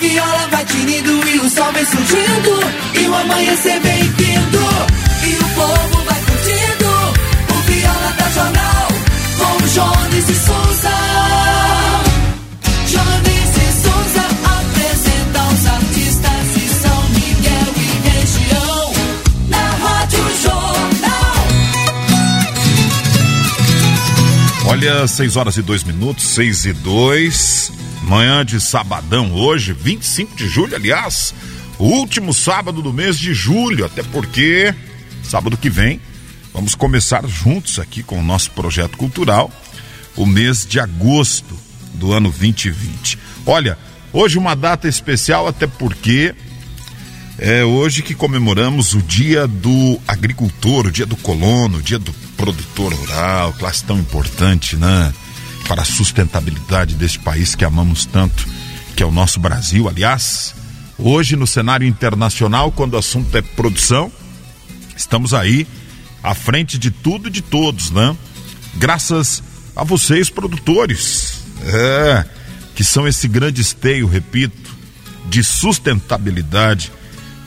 Viola vai tinindo e o sol vem surgindo. E o amanhecer vem vindo. E o povo vai curtindo. O viola da jornal. Com o Jones e Souza. Jones e Souza apresenta os artistas de São Miguel e região. Na Rádio Jornal. Olha, 6 horas e 2 minutos, 6 e 2. Manhã de sabadão hoje, 25 de julho, aliás, o último sábado do mês de julho, até porque sábado que vem vamos começar juntos aqui com o nosso projeto cultural, o mês de agosto do ano 2020. Olha, hoje uma data especial, até porque é hoje que comemoramos o dia do agricultor, o dia do colono, o dia do produtor rural, classe tão importante, né? Para a sustentabilidade deste país que amamos tanto, que é o nosso Brasil. Aliás, hoje no cenário internacional, quando o assunto é produção, estamos aí à frente de tudo e de todos, né? Graças a vocês, produtores, é, que são esse grande esteio, repito, de sustentabilidade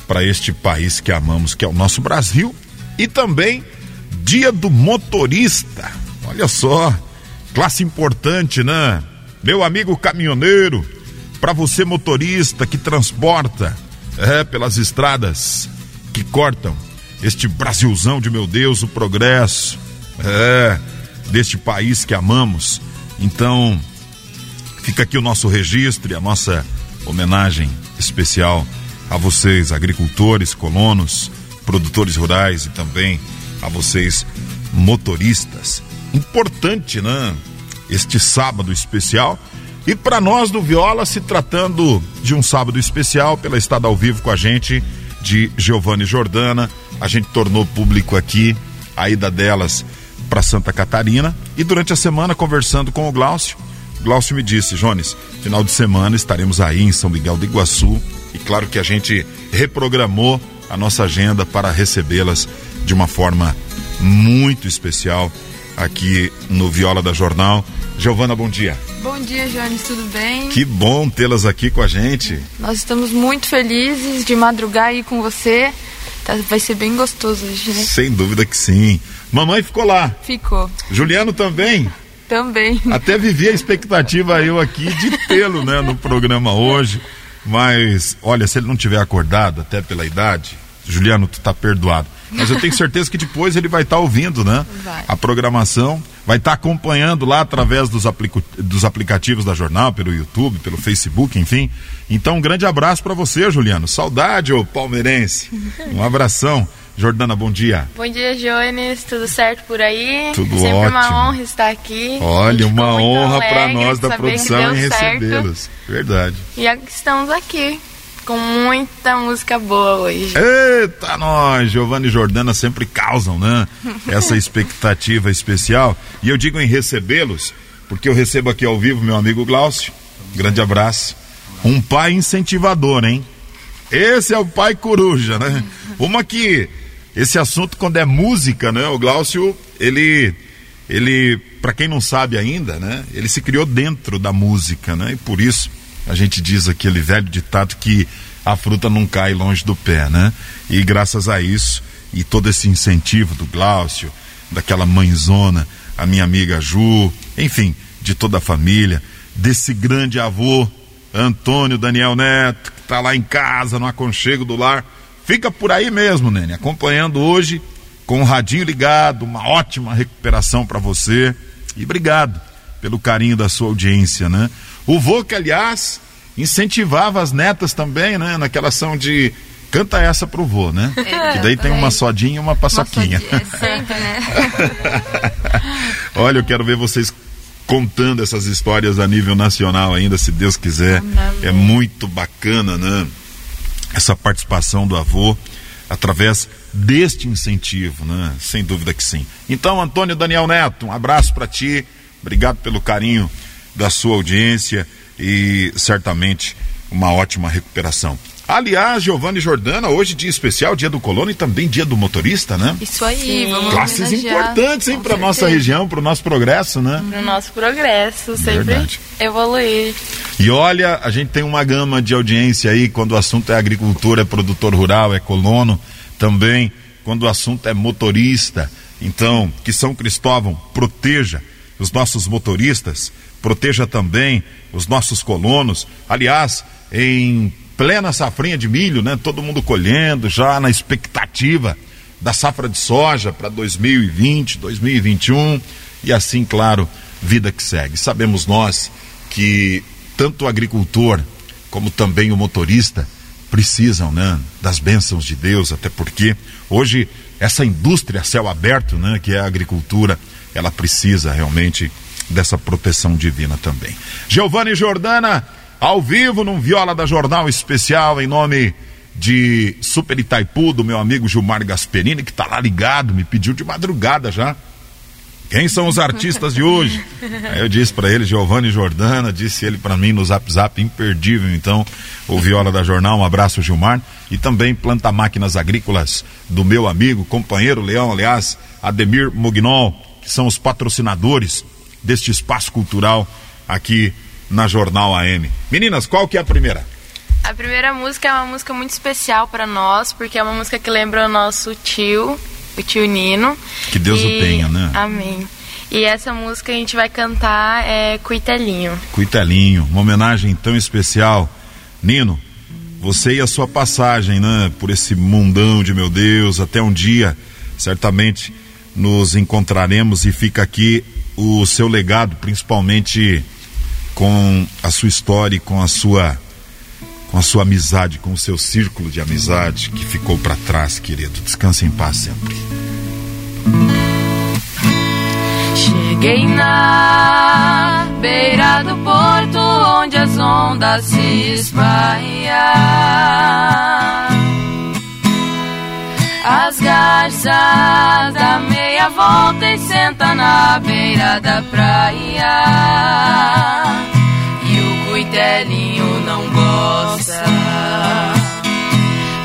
para este país que amamos, que é o nosso Brasil, e também Dia do Motorista. Olha só, classe importante, né? Meu amigo caminhoneiro, para você motorista que transporta é, pelas estradas que cortam este Brasilzão de meu Deus, o progresso é, deste país que amamos. Então, fica aqui o nosso registro e a nossa homenagem especial a vocês, agricultores, colonos, produtores rurais e também a vocês, motoristas. Importante, né? Este sábado especial. E para nós do Viola, se tratando de um sábado especial, pela estada ao vivo com a gente, de Giovanni Jordana, a gente tornou público aqui a ida delas para Santa Catarina e durante a semana conversando com o Glaucio, Glaucio me disse, Jones, final de semana estaremos aí em São Miguel do Iguaçu e claro que a gente reprogramou a nossa agenda para recebê-las de uma forma muito especial aqui no Viola da Jornal. Giovana, bom dia. Bom dia, Jones, tudo bem? Que bom tê-las aqui com a gente. Nós estamos muito felizes de madrugar aí com você. Tá- vai ser bem gostoso hoje, né? Sem dúvida que sim. Mamãe ficou lá. Ficou. Juliano também. Também. Até vivi a expectativa eu aqui de tê-lo, né, no programa hoje. Mas, olha, se ele não tiver acordado, até pela idade, Juliano, tu tá perdoado. Mas eu tenho certeza que depois ele vai estar ouvindo, né? Vai. A programação, vai estar acompanhando lá através dos, aplico- dos aplicativos da jornal, pelo YouTube, pelo Facebook, enfim. Então, um grande abraço para você, Juliano. Saudade, ô palmeirense. Um abração. Jordana, bom dia. Bom dia, Jones. Tudo certo por aí? Tudo Sempre ótimo. uma honra estar aqui. Olha, uma honra para nós da produção em recebê-los. Verdade. E estamos aqui com muita música boa hoje. Eita, nós! Giovanni e Jordana sempre causam, né? Essa expectativa especial. E eu digo em recebê-los, porque eu recebo aqui ao vivo meu amigo Glaucio. Grande abraço. Um pai incentivador, hein? Esse é o pai coruja, né? Uma que esse assunto quando é música, né? O Glaucio, ele ele, para quem não sabe ainda, né? Ele se criou dentro da música, né? E por isso a gente diz aquele velho ditado que a fruta não cai longe do pé, né? E graças a isso e todo esse incentivo do Glaucio, daquela mãezona, a minha amiga Ju, enfim, de toda a família, desse grande avô Antônio Daniel Neto, que tá lá em casa, no aconchego do lar. Fica por aí mesmo, Nene, acompanhando hoje com o radinho ligado, uma ótima recuperação para você. E obrigado pelo carinho da sua audiência, né? O vô que, aliás, incentivava as netas também, né? Naquela ação de canta essa pro vô, né? É, que daí tem uma sodinha e uma paçoquinha. É sempre, né? Olha, eu quero ver vocês contando essas histórias a nível nacional ainda, se Deus quiser. É muito bacana, né? Essa participação do avô através deste incentivo, né? Sem dúvida que sim. Então, Antônio Daniel Neto, um abraço para ti. Obrigado pelo carinho da sua audiência e certamente uma ótima recuperação. Aliás, Giovanni Jordana, hoje dia especial, dia do colono e também dia do motorista, né? Isso aí, Sim. vamos Classes homenagear. importantes, hein, para nossa região, para o nosso progresso, né? Pro nosso progresso, sempre Verdade. evoluir. E olha, a gente tem uma gama de audiência aí quando o assunto é agricultura, é produtor rural, é colono, também quando o assunto é motorista. Então, que São Cristóvão proteja os nossos motoristas, proteja também os nossos colonos. Aliás, em plena safrinha de milho, né? Todo mundo colhendo, já na expectativa da safra de soja para 2020, 2021 e assim, claro, vida que segue. Sabemos nós que tanto o agricultor como também o motorista precisam, né, das bênçãos de Deus, até porque hoje essa indústria céu aberto, né, que é a agricultura, ela precisa realmente dessa proteção divina também. Giovanni Jordana, ao vivo num Viola da Jornal especial em nome de Super Itaipu, do meu amigo Gilmar Gasperini, que tá lá ligado, me pediu de madrugada já. Quem são os artistas de hoje? Aí eu disse para ele, Giovanni Jordana, disse ele para mim no Zap Zap, imperdível. Então, o Viola da Jornal, um abraço, Gilmar. E também Planta Máquinas Agrícolas, do meu amigo, companheiro Leão, aliás, Ademir Mugnol, que são os patrocinadores deste espaço cultural aqui na Jornal AM. Meninas, qual que é a primeira? A primeira música é uma música muito especial para nós, porque é uma música que lembra o nosso tio, o tio Nino. Que Deus o tenha, né? Amém. E essa música a gente vai cantar é Cuitelinho. Cuitelinho, uma homenagem tão especial. Nino, você e a sua passagem, né, por esse mundão de meu Deus, até um dia, certamente nos encontraremos e fica aqui o seu legado, principalmente com a sua história e com a sua com a sua amizade, com o seu círculo de amizade que ficou para trás, querido. Descanse em paz sempre. Cheguei na beira do porto onde as ondas se espalham. As garças dá volta e senta na beira da praia. E o cuitelinho não gosta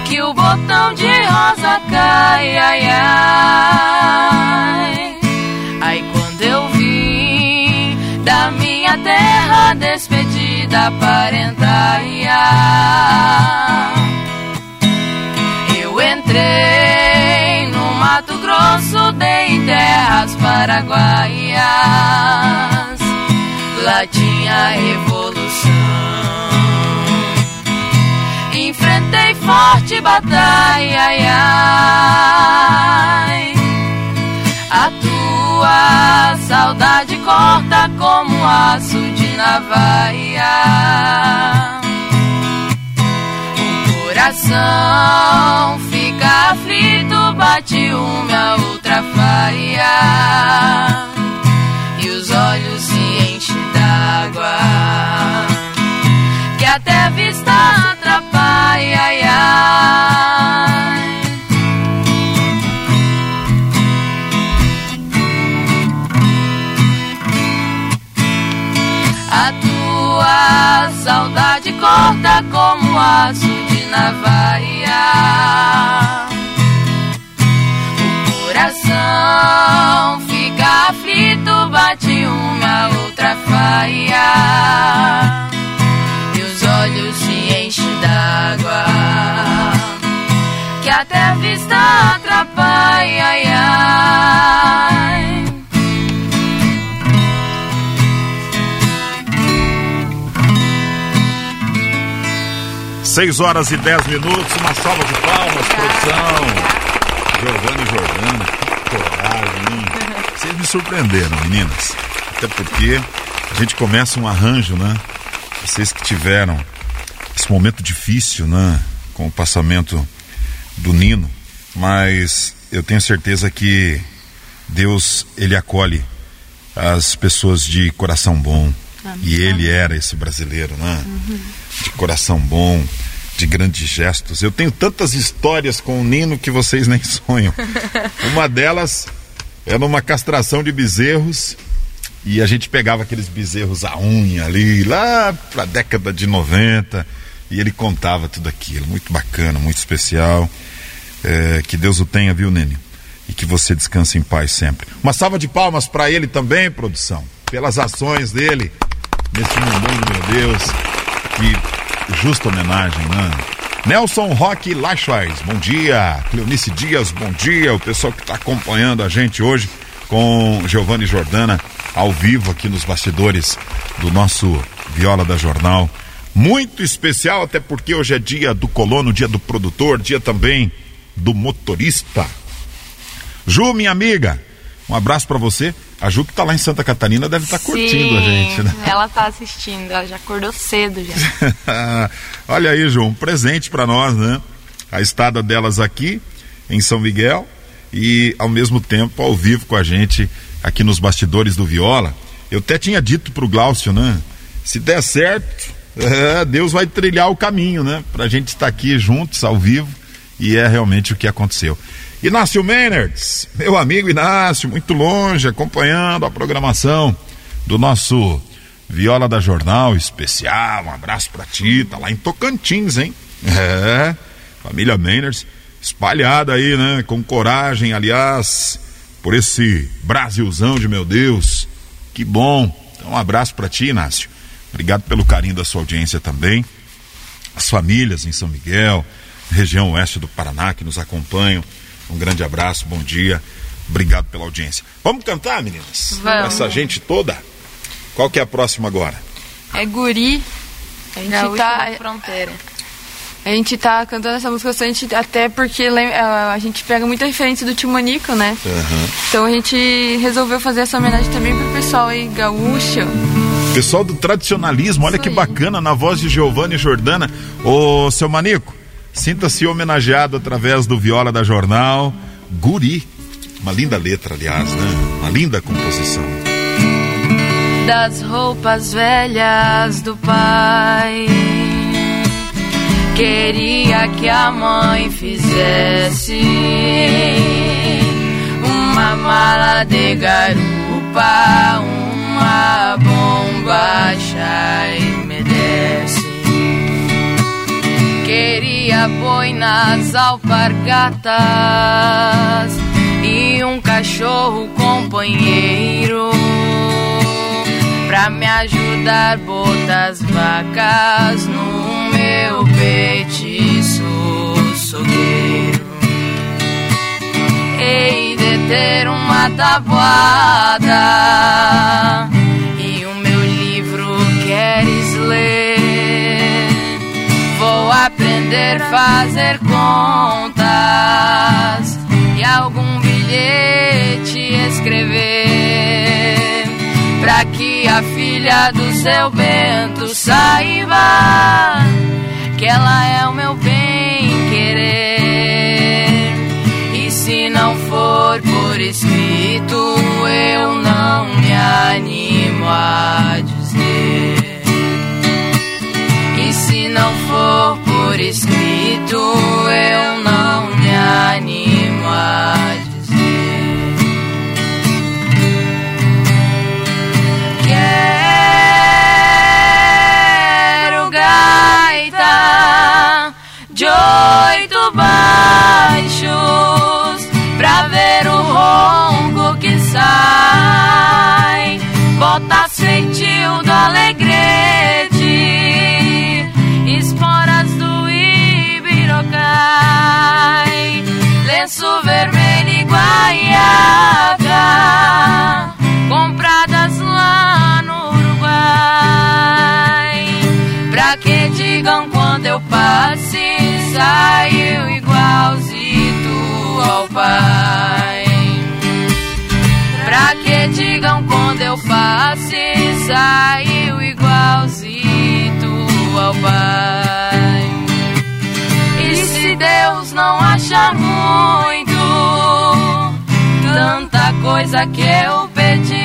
que o botão de rosa cai. Ai, ai. Aí quando eu vim da minha terra despedida parentaia, eu entrei Grosso, dei terras paraguaias, lá tinha revolução. Enfrentei forte batalha, ai, ai. A tua saudade corta como aço de navalha. O coração fica aflito, bate uma outra faia. E os olhos se enchem d'água. Que até a vista atrapalha. Ai, ai. A tua saudade corta como aço de navalha. Coração fica aflito, bate uma outra faia. E os olhos se enchem d'água. Que até a vista atrapalha. Ai, ai. 6 horas e 10 minutos, uma salva de palmas, produção. Giovanni Jordana, me surpreenderam, meninas. Até porque a gente começa um arranjo, né? Vocês que tiveram esse momento difícil, né? Com o passamento do Nino, mas eu tenho certeza que Deus, ele acolhe as pessoas de coração bom. E ele era esse brasileiro, né? De coração bom, de grandes gestos. Eu tenho tantas histórias com o Nino que vocês nem sonham. Uma delas é numa castração de bezerros e a gente pegava aqueles bezerros à unha ali, lá pra década de 90. E ele contava tudo aquilo, muito bacana, muito especial. É, que Deus o tenha, viu, Nene? E que você descanse em paz sempre. Uma salva de palmas para ele também, produção, pelas ações dele nesse mundo, meu Deus. Que justa homenagem, né? Nelson Roque Lachais, bom dia. Cleonice Dias, bom dia. O pessoal que está acompanhando a gente hoje com Giovanni Jordana ao vivo aqui nos bastidores do nosso Viola da Jornal. Muito especial, até porque hoje é dia do colono, dia do produtor, dia também do motorista. Ju, minha amiga, um abraço para você. A Ju que tá lá em Santa Catarina deve estar tá curtindo a gente, né? Ela tá assistindo, ela já acordou cedo já. Olha aí, Ju, um presente para nós, né? A estada delas aqui em São Miguel e ao mesmo tempo ao vivo com a gente aqui nos bastidores do Viola. Eu até tinha dito pro Glaucio, né? Se der certo, é, Deus vai trilhar o caminho, né? Pra gente estar aqui juntos, ao vivo, e é realmente o que aconteceu. Inácio Menertz, meu amigo Inácio, muito longe, acompanhando a programação do nosso Viola da Jornal especial. Um abraço pra ti, tá lá em Tocantins, hein? É, família Menertz espalhada aí, né? Com coragem, aliás, por esse Brasilzão de meu Deus. Que bom. Então, um abraço para ti, Inácio. Obrigado pelo carinho da sua audiência também. As famílias em São Miguel, região oeste do Paraná que nos acompanham. Um grande abraço, bom dia. Obrigado pela audiência. Vamos cantar, meninas? Vamos. Essa gente toda. Qual que é a próxima agora? É Guri. A gente Gaúcho tá. fronteira. A gente tá cantando essa música bastante, até porque a gente pega muita referência do Tio Manico, né? Então a gente resolveu fazer essa homenagem também pro pessoal aí gaúcho. Pessoal do tradicionalismo, olha Isso que aí. bacana, na voz de Giovanni Jordana. Ô, seu Manico, sinta-se homenageado através do Viola da Jornal. Guri. Uma linda letra, aliás, né? Uma linda composição. das roupas velhas do pai. Queria que a mãe fizesse uma mala de garupa, uma bomba e Queria boi nas alpargatas e um cachorro companheiro pra me ajudar botar as vacas no meu petiço sogueiro. Hei de ter uma tabuada a fazer contas e algum bilhete escrever pra que a filha do seu Bento saiba que ela é o meu bem digam quando eu passe, saiu igualzito ao pai. Pra que digam quando eu passe, saiu igualzito ao pai. E se Deus não acha muito, tanta coisa que eu pedi,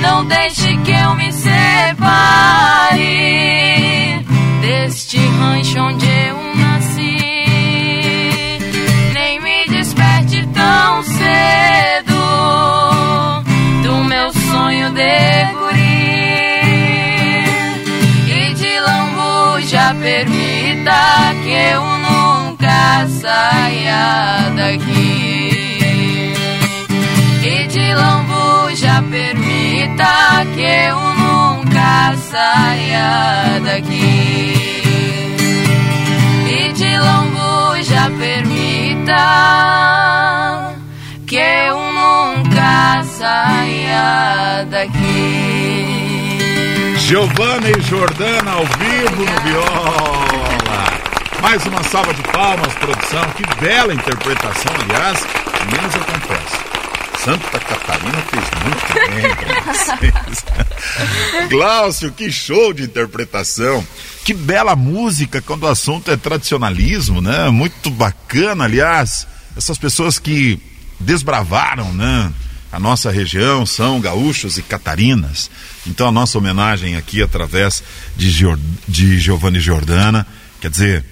não deixe que eu me separe rancho onde eu nasci. Nem me desperte tão cedo do meu sonho de guri e de lambu já permita que eu nunca saia daqui. E de lambuja permita que eu nunca saia daqui. Lambuja permita que eu nunca saia daqui. Giovana e Jordana ao vivo no viola. Mais uma salva de palmas, produção. Que bela interpretação, aliás. Menos confesso. Santa Catarina fez muito bem pra vocês. Glaucio, que show de interpretação. Que bela música quando o assunto é tradicionalismo, né? Muito bacana, aliás. Essas pessoas que desbravaram, né? a nossa região são gaúchos e catarinas. Então a nossa homenagem aqui através de, de Giovanni Giordana, quer dizer,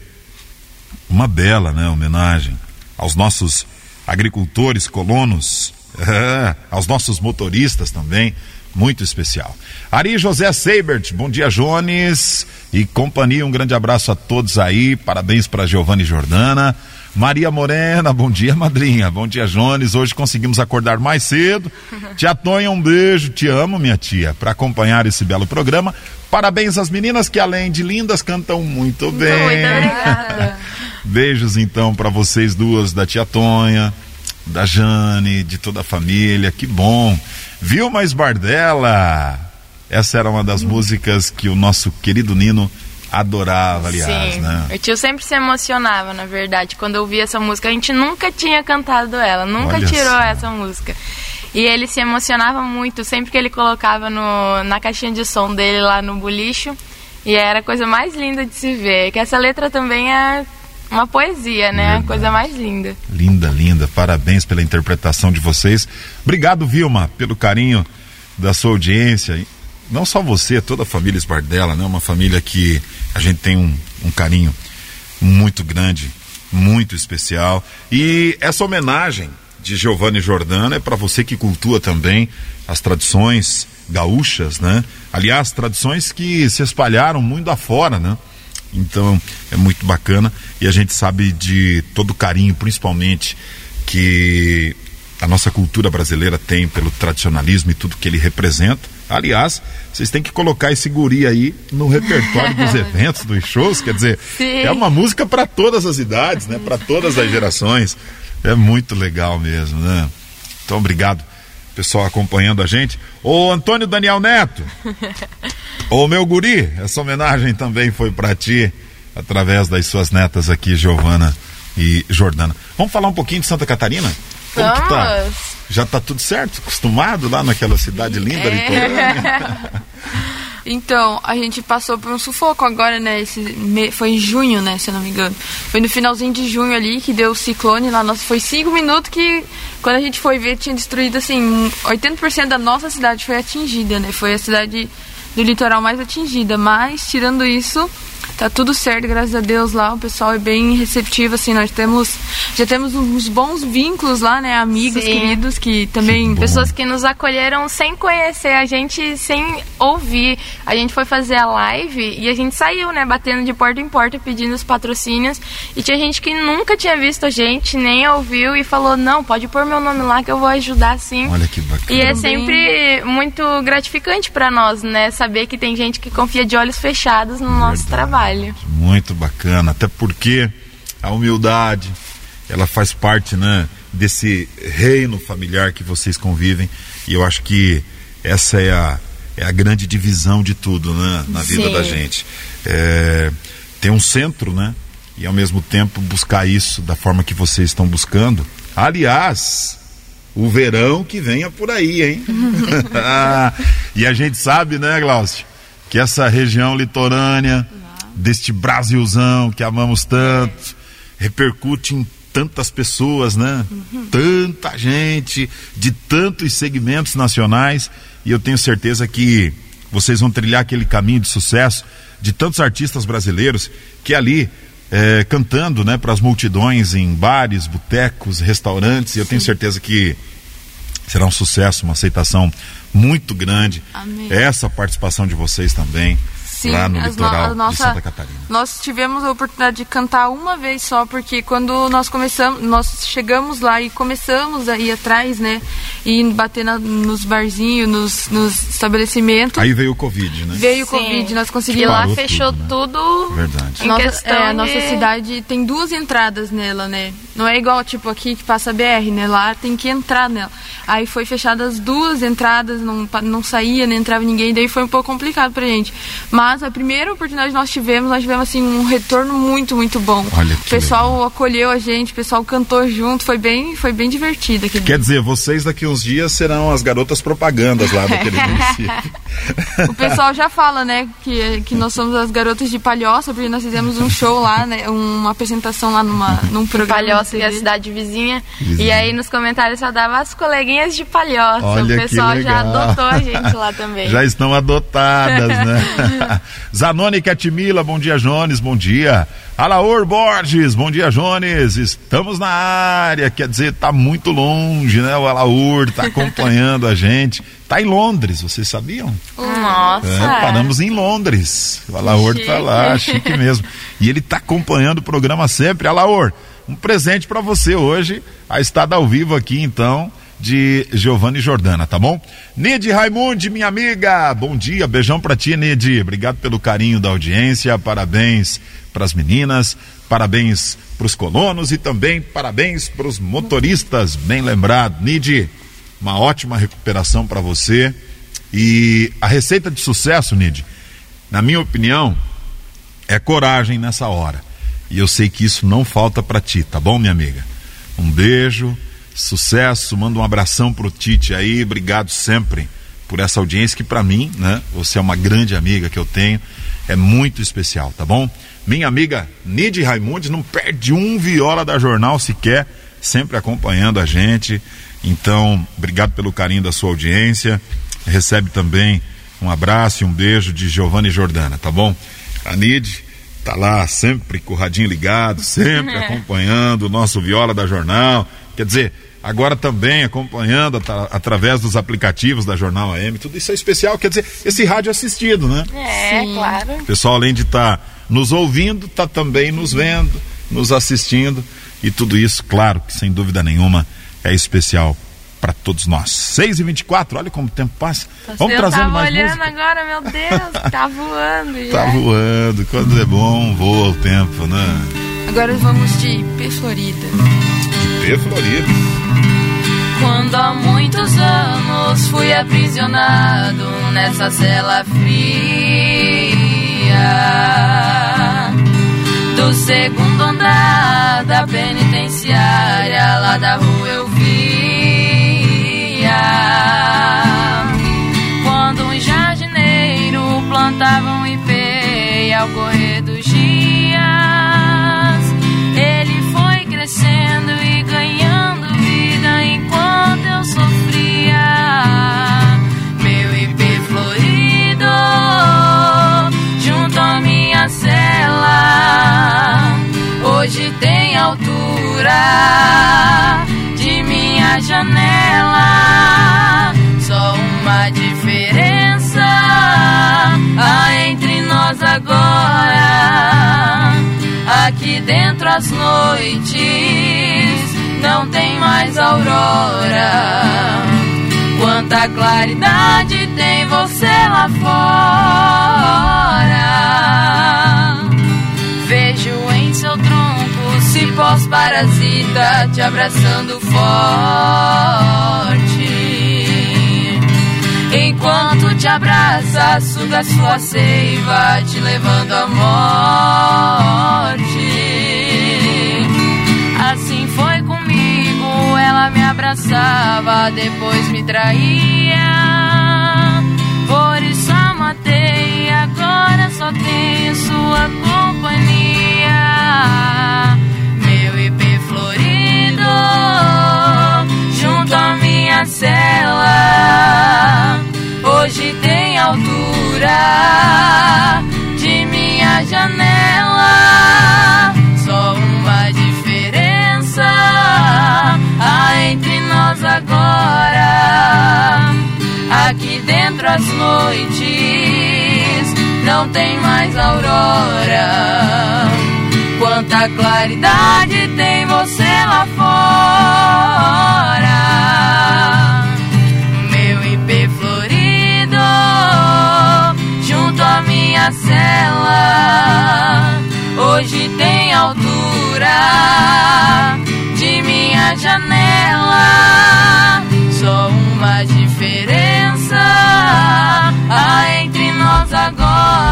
uma bela né, homenagem aos nossos agricultores, colonos, é, aos nossos motoristas também, muito especial. Ari José Seibert, bom dia Jones e companhia, um grande abraço a todos aí, parabéns para Giovanni Jordana. Maria Morena, bom dia, madrinha. Bom dia, Jones. Hoje conseguimos acordar mais cedo. tia Tonha, um beijo. Te amo, minha tia, para acompanhar esse belo programa. Parabéns às meninas que, além de lindas, cantam muito bem. Muito obrigada. Beijos, então, para vocês duas, da tia Tonha, da Jane, de toda a família. Que bom. Vilma Esbardella. Essa era uma das músicas que o nosso querido Nino adorava, aliás, Sim. né? O tio sempre se emocionava, na verdade, quando eu ouvia essa música. A gente nunca tinha cantado ela, nunca Olha tirou essa música. E ele se emocionava muito sempre que ele colocava no, na caixinha de som dele lá no bolicho. E era a coisa mais linda de se ver. Que essa letra também é uma poesia, né? A coisa mais linda. Linda, linda. Parabéns pela interpretação de vocês. Obrigado, Vilma, pelo carinho da sua audiência. Não só você, toda a família Esbardella, né? Uma família que a gente tem um, um carinho muito grande, muito especial. E essa homenagem de Giovanni Jordana é para você que cultua também as tradições gaúchas, né? Aliás, tradições que se espalharam muito afora, né? Então é muito bacana e a gente sabe de todo o carinho, principalmente que a nossa cultura brasileira tem pelo tradicionalismo e tudo que ele representa. Aliás, vocês têm que colocar esse guri aí no repertório dos eventos, dos shows, quer dizer, Sim. é uma música para todas as idades, né? Para todas as gerações. É muito legal mesmo, né? Então, obrigado, pessoal acompanhando a gente. Ô Antônio Daniel Neto, ô meu guri, essa homenagem também foi para ti, através das suas netas aqui, Giovana e Jordana. Vamos falar um pouquinho de Santa Catarina? Como que tá? Vamos. Já tá tudo certo? Acostumado lá naquela cidade linda, É. litorânea? Então, a gente passou por um sufoco agora, né? Esse me- Foi em junho, né? Se eu não me engano. Foi no finalzinho de junho ali que deu o ciclone lá. Nossa, foi cinco minutos que, quando a gente foi ver, tinha destruído, assim, 80% da nossa cidade foi atingida, né? Foi a cidade do litoral mais atingida. Mas, tirando isso, tá tudo certo, graças a Deus lá. O pessoal é bem receptivo, assim. Nós temos, já temos uns bons vínculos lá, né? Amigos, Sim. queridos, que também... bom. Pessoas que nos acolheram sem conhecer a gente, sem ouvir. A gente foi fazer a live e a gente saiu, né, batendo de porta em porta pedindo os patrocínios. E tinha gente que nunca tinha visto a gente, nem ouviu e falou: "Não, pode pôr meu nome lá que eu vou ajudar sim". Olha que bacana. E é sempre muito gratificante para nós, né, saber que tem gente que confia de olhos fechados no nosso trabalho. Muito bacana, até porque a humildade, ela faz parte, né, desse reino familiar que vocês convivem, e eu acho que essa é a, é a grande divisão de tudo, né, na vida Sim. da gente. É, ter um centro, né, e ao mesmo tempo buscar isso da forma que vocês estão buscando. Aliás, o verão que venha por aí, hein? e a gente sabe, né, Glaucio, que essa região litorânea, deste Brasilzão que amamos tanto, repercute em tantas pessoas, né? Tanta gente, de tantos segmentos nacionais, e eu tenho certeza que vocês vão trilhar aquele caminho de sucesso de tantos artistas brasileiros que ali eh, cantando, né, para as multidões em bares, botecos, restaurantes, e eu tenho certeza que será um sucesso, uma aceitação muito grande. Amém. Essa participação de vocês também. Sim, lá no as no- litoral a nossa- de Santa Catarina. Nós tivemos a oportunidade de cantar uma vez só, porque quando nós começamos, nós chegamos lá e começamos a ir atrás, né? E bater na- nos barzinhos, nos, nos estabelecimentos. Aí veio o Covid, né? veio o. Covid, nós E conseguimos. lá Parou fechou tudo, né? tudo. Verdade. Em Nossa, questão é, a nossa de- cidade tem duas entradas nela, né? Não é igual, tipo, aqui que passa a BR, né? Lá tem que entrar nela. Aí foi fechadas as duas entradas, não, não saía, nem entrava ninguém, daí foi um pouco complicado pra gente. Mas a primeira oportunidade que nós tivemos, nós tivemos, assim, um retorno muito, muito bom. Olha o que pessoal acolheu a gente, o pessoal cantou junto, foi bem, foi bem divertido aquele Quer dizer, vocês daqui uns dias serão as garotas propagandas lá daquele município. O pessoal já fala, né, que, que nós somos as garotas de Palhoça, porque nós fizemos um show lá, né, uma apresentação lá numa, num programa. Palhoça, de que é a cidade vizinha. Vizinha. E aí nos comentários só dava as coleguinhas de Palhoça. Olha o que pessoal já legal. adotou a gente lá também. Já estão adotadas, né? Zanoni Catimila, bom dia, Jones, bom dia. Alaor Borges, bom dia, Jones. Estamos na área, quer dizer, tá muito longe, né? O Alaor tá acompanhando a gente. Tá em Londres, vocês sabiam? Nossa. É, paramos em Londres. O Alaor tá lá, chique mesmo. E ele tá acompanhando o programa sempre. Alaor, um presente para você hoje, a estada ao vivo aqui, então, de Giovanni Jordana, tá bom? Nide Raimundi, minha amiga, bom dia, beijão pra ti, Nide. Obrigado pelo carinho da audiência, parabéns pras meninas, parabéns pros colonos e também parabéns pros motoristas, bem lembrado. Nide, uma ótima recuperação para você. E a receita de sucesso, Nid, na minha opinião, é coragem nessa hora. E eu sei que isso não falta para ti, tá bom, minha amiga? Um beijo, sucesso, manda um abração pro Tite aí, obrigado sempre por essa audiência que para mim, né, você é uma grande amiga que eu tenho, é muito especial, tá bom? Minha amiga Nid Raimundes não perde um viola da jornal sequer, sempre acompanhando a gente. Então, obrigado pelo carinho da sua audiência. Recebe também um abraço e um beijo de Giovanni Jordana, tá bom? A Nid tá lá sempre com o radinho ligado, sempre acompanhando o nosso Viola da Jornal. Quer dizer, agora também acompanhando atra- através dos aplicativos da Jornal AM. Tudo isso é especial, quer dizer, esse rádio assistido, né? É, claro. O pessoal, além de estar nos ouvindo, está também nos vendo, nos assistindo. E tudo isso, claro, que sem dúvida nenhuma, é especial para todos nós. 6 e 24 olha como o tempo passa. Vamos eu trazendo tava mais olhando música. agora, meu Deus, tá voando já. Tá voando, quando é bom, voa o tempo, né? Agora vamos de P Florida. P Florida. Quando há muitos anos fui aprisionado nessa cela fria do segundo andar da penitenciária lá da rua eu via quando um jardineiro plantava um ipê ao correr Hoje tem altura de minha janela. Só uma diferença há entre nós agora. Aqui dentro as noites não tem mais aurora. Quanta claridade tem você lá fora. Vejo cipós parasita te abraçando forte. Enquanto te abraça, suga sua seiva, te levando à morte. Assim foi comigo, ela me abraçava, depois me traía. Por isso a matei, agora só tenho sua companhia. Junto à minha cela. Hoje tem altura de minha janela. Só uma diferença há entre nós agora. Aqui dentro as noites não não tem mais aurora. Quanta claridade tem você lá fora. Meu IP florido, junto à minha cela, hoje tem altura de minha janela. Só uma diferença há entre nós agora.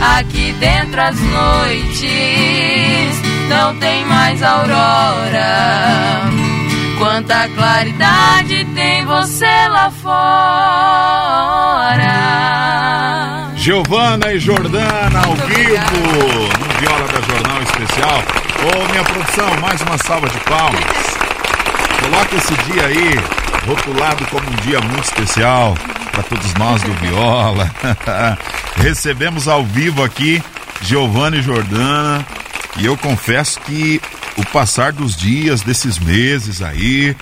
Aqui dentro as noites não tem mais aurora. Quanta claridade tem você lá fora. Giovana e Jordana ao vivo no Viola da Jornal Especial. Ô, minha produção, mais uma salva de palmas. Coloca esse dia aí, rotulado como um dia muito especial para todos nós do Viola. Recebemos ao vivo aqui Giovana e Jordana. E eu confesso que o passar dos dias, desses meses aí,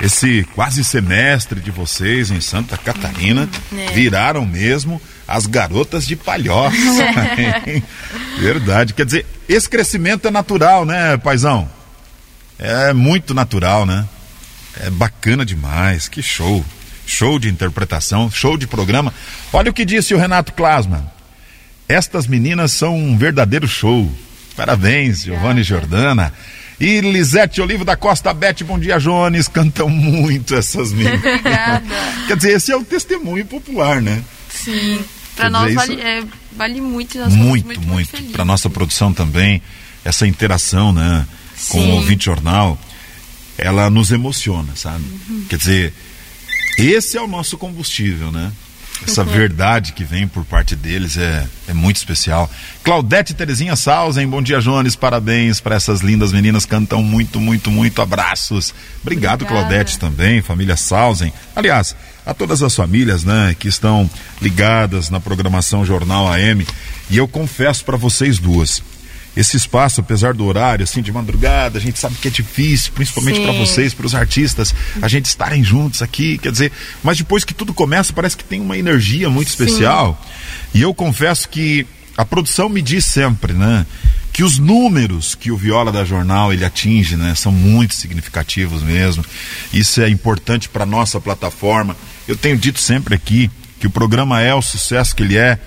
esse quase semestre de vocês em Santa Catarina, né? viraram mesmo as garotas de palhoça. Verdade. Quer dizer, esse crescimento é natural, né, paizão? É muito natural, né? É bacana demais. Que show. Show de interpretação, show de programa. Olha o que disse o Renato Klasman. Estas meninas são um verdadeiro show. Parabéns, Giovanni Jordana. E Lisete Olivo da Costa Bete, bom dia, Jones. Cantam muito essas meninas. Quer dizer, esse é o testemunho popular, né? Sim. Quer nós dizer, vale, é, vale muito. Nós muito, muito, muito. muito. Para nossa produção também, essa interação, né, com Sim. o ouvinte jornal, ela nos emociona, sabe? Uhum. Quer dizer, esse é o nosso combustível, né? Essa Uhum. verdade que vem por parte deles é, é muito especial. Claudete Terezinha Salzen, bom dia, Jones. Parabéns para essas lindas meninas. Cantam muito, muito, muito. Abraços. Obrigado, Obrigada. Claudete, também, família Salzen. Aliás, a todas as famílias, né, que estão ligadas na programação Jornal AM. E eu confesso para vocês duas, esse espaço, apesar do horário, assim, de madrugada, a gente sabe que é difícil, principalmente para Sim. vocês, para os artistas, a gente estarem juntos aqui, quer dizer, mas depois que tudo começa, parece que tem uma energia muito especial. E eu confesso que a produção me diz sempre, né, que os números que o Viola da Jornal ele atinge, né, são muito significativos mesmo. Isso é importante para nossa plataforma. Eu tenho dito sempre aqui que o programa é o sucesso que ele é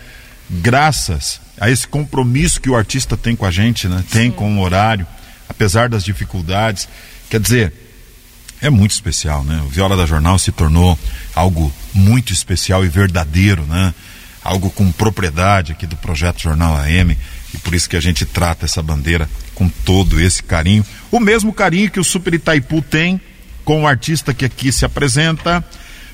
graças a esse compromisso que o artista tem com a gente, né? Tem com o horário, apesar das dificuldades. Quer dizer, é muito especial, né? O Viola da Jornal se tornou algo muito especial e verdadeiro, né? Algo com propriedade aqui do projeto Jornal AM e por isso que a gente trata essa bandeira com todo esse carinho, o mesmo carinho que o Super Itaipu tem com o artista que aqui se apresenta.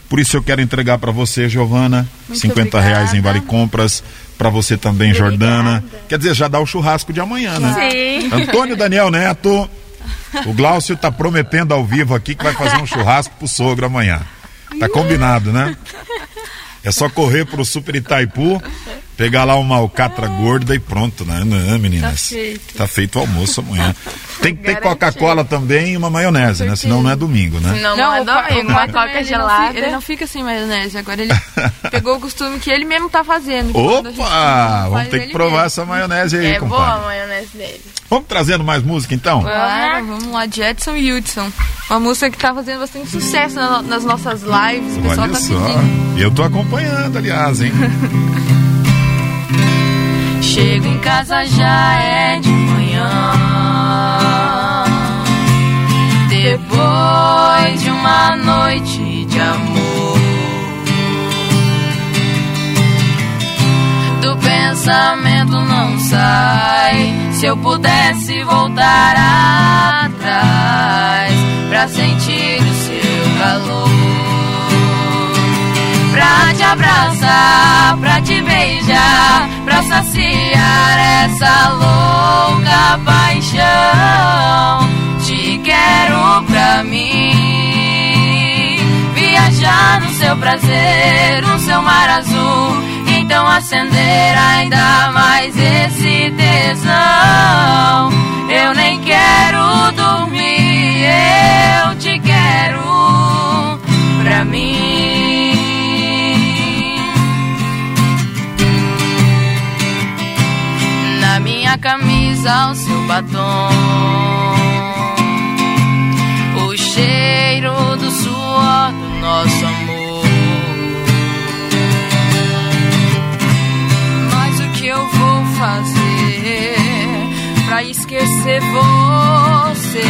Por isso eu quero entregar para você, Giovana, Muito 50 reais em obrigada. Vale Compras, para você também, Jordana. Quer dizer, já dá o churrasco de amanhã, né? Sim. Antônio Daniel Neto. O Glaucio tá prometendo ao vivo aqui que vai fazer um churrasco pro sogro amanhã. Tá combinado, né? É só correr pro Super Itaipu, pegar lá uma alcatra gorda e pronto, né, né meninas? Tá feito. Tá feito o almoço amanhã. Tem que ter. Coca-Cola também e uma maionese, né? Senão não é domingo, né? Não, Não, não é domingo, uma também, coca ele não gelada. fica- Ele não fica sem maionese. Agora ele pegou o costume que ele mesmo tá fazendo. Gente Opa! faz Vamos ter que provar mesmo. essa maionese aí, É boa a compadre. maionese dele. Vamos trazendo mais música então? Claro, vamos lá, de Edson e Hudson. Uma música que tá fazendo bastante sucesso na- nas nossas lives. O pessoal Olha tá só. pedindo. E eu tô acompanhando, aliás, hein? Chego em casa já é de manhã. Depois de uma noite de amor. Do pensamento não sai. Se eu pudesse voltar atrás pra sentir o seu calor pra te abraçar, pra te beijar, pra saciar essa louca paixão. Te quero pra mim, viajar no seu prazer, no seu mar azul. Então acender ainda mais esse tesão. Eu nem quero dormir, eu te quero camisa, o seu batom. O cheiro do suor do nosso amor. Mas o que eu vou fazer pra esquecer você?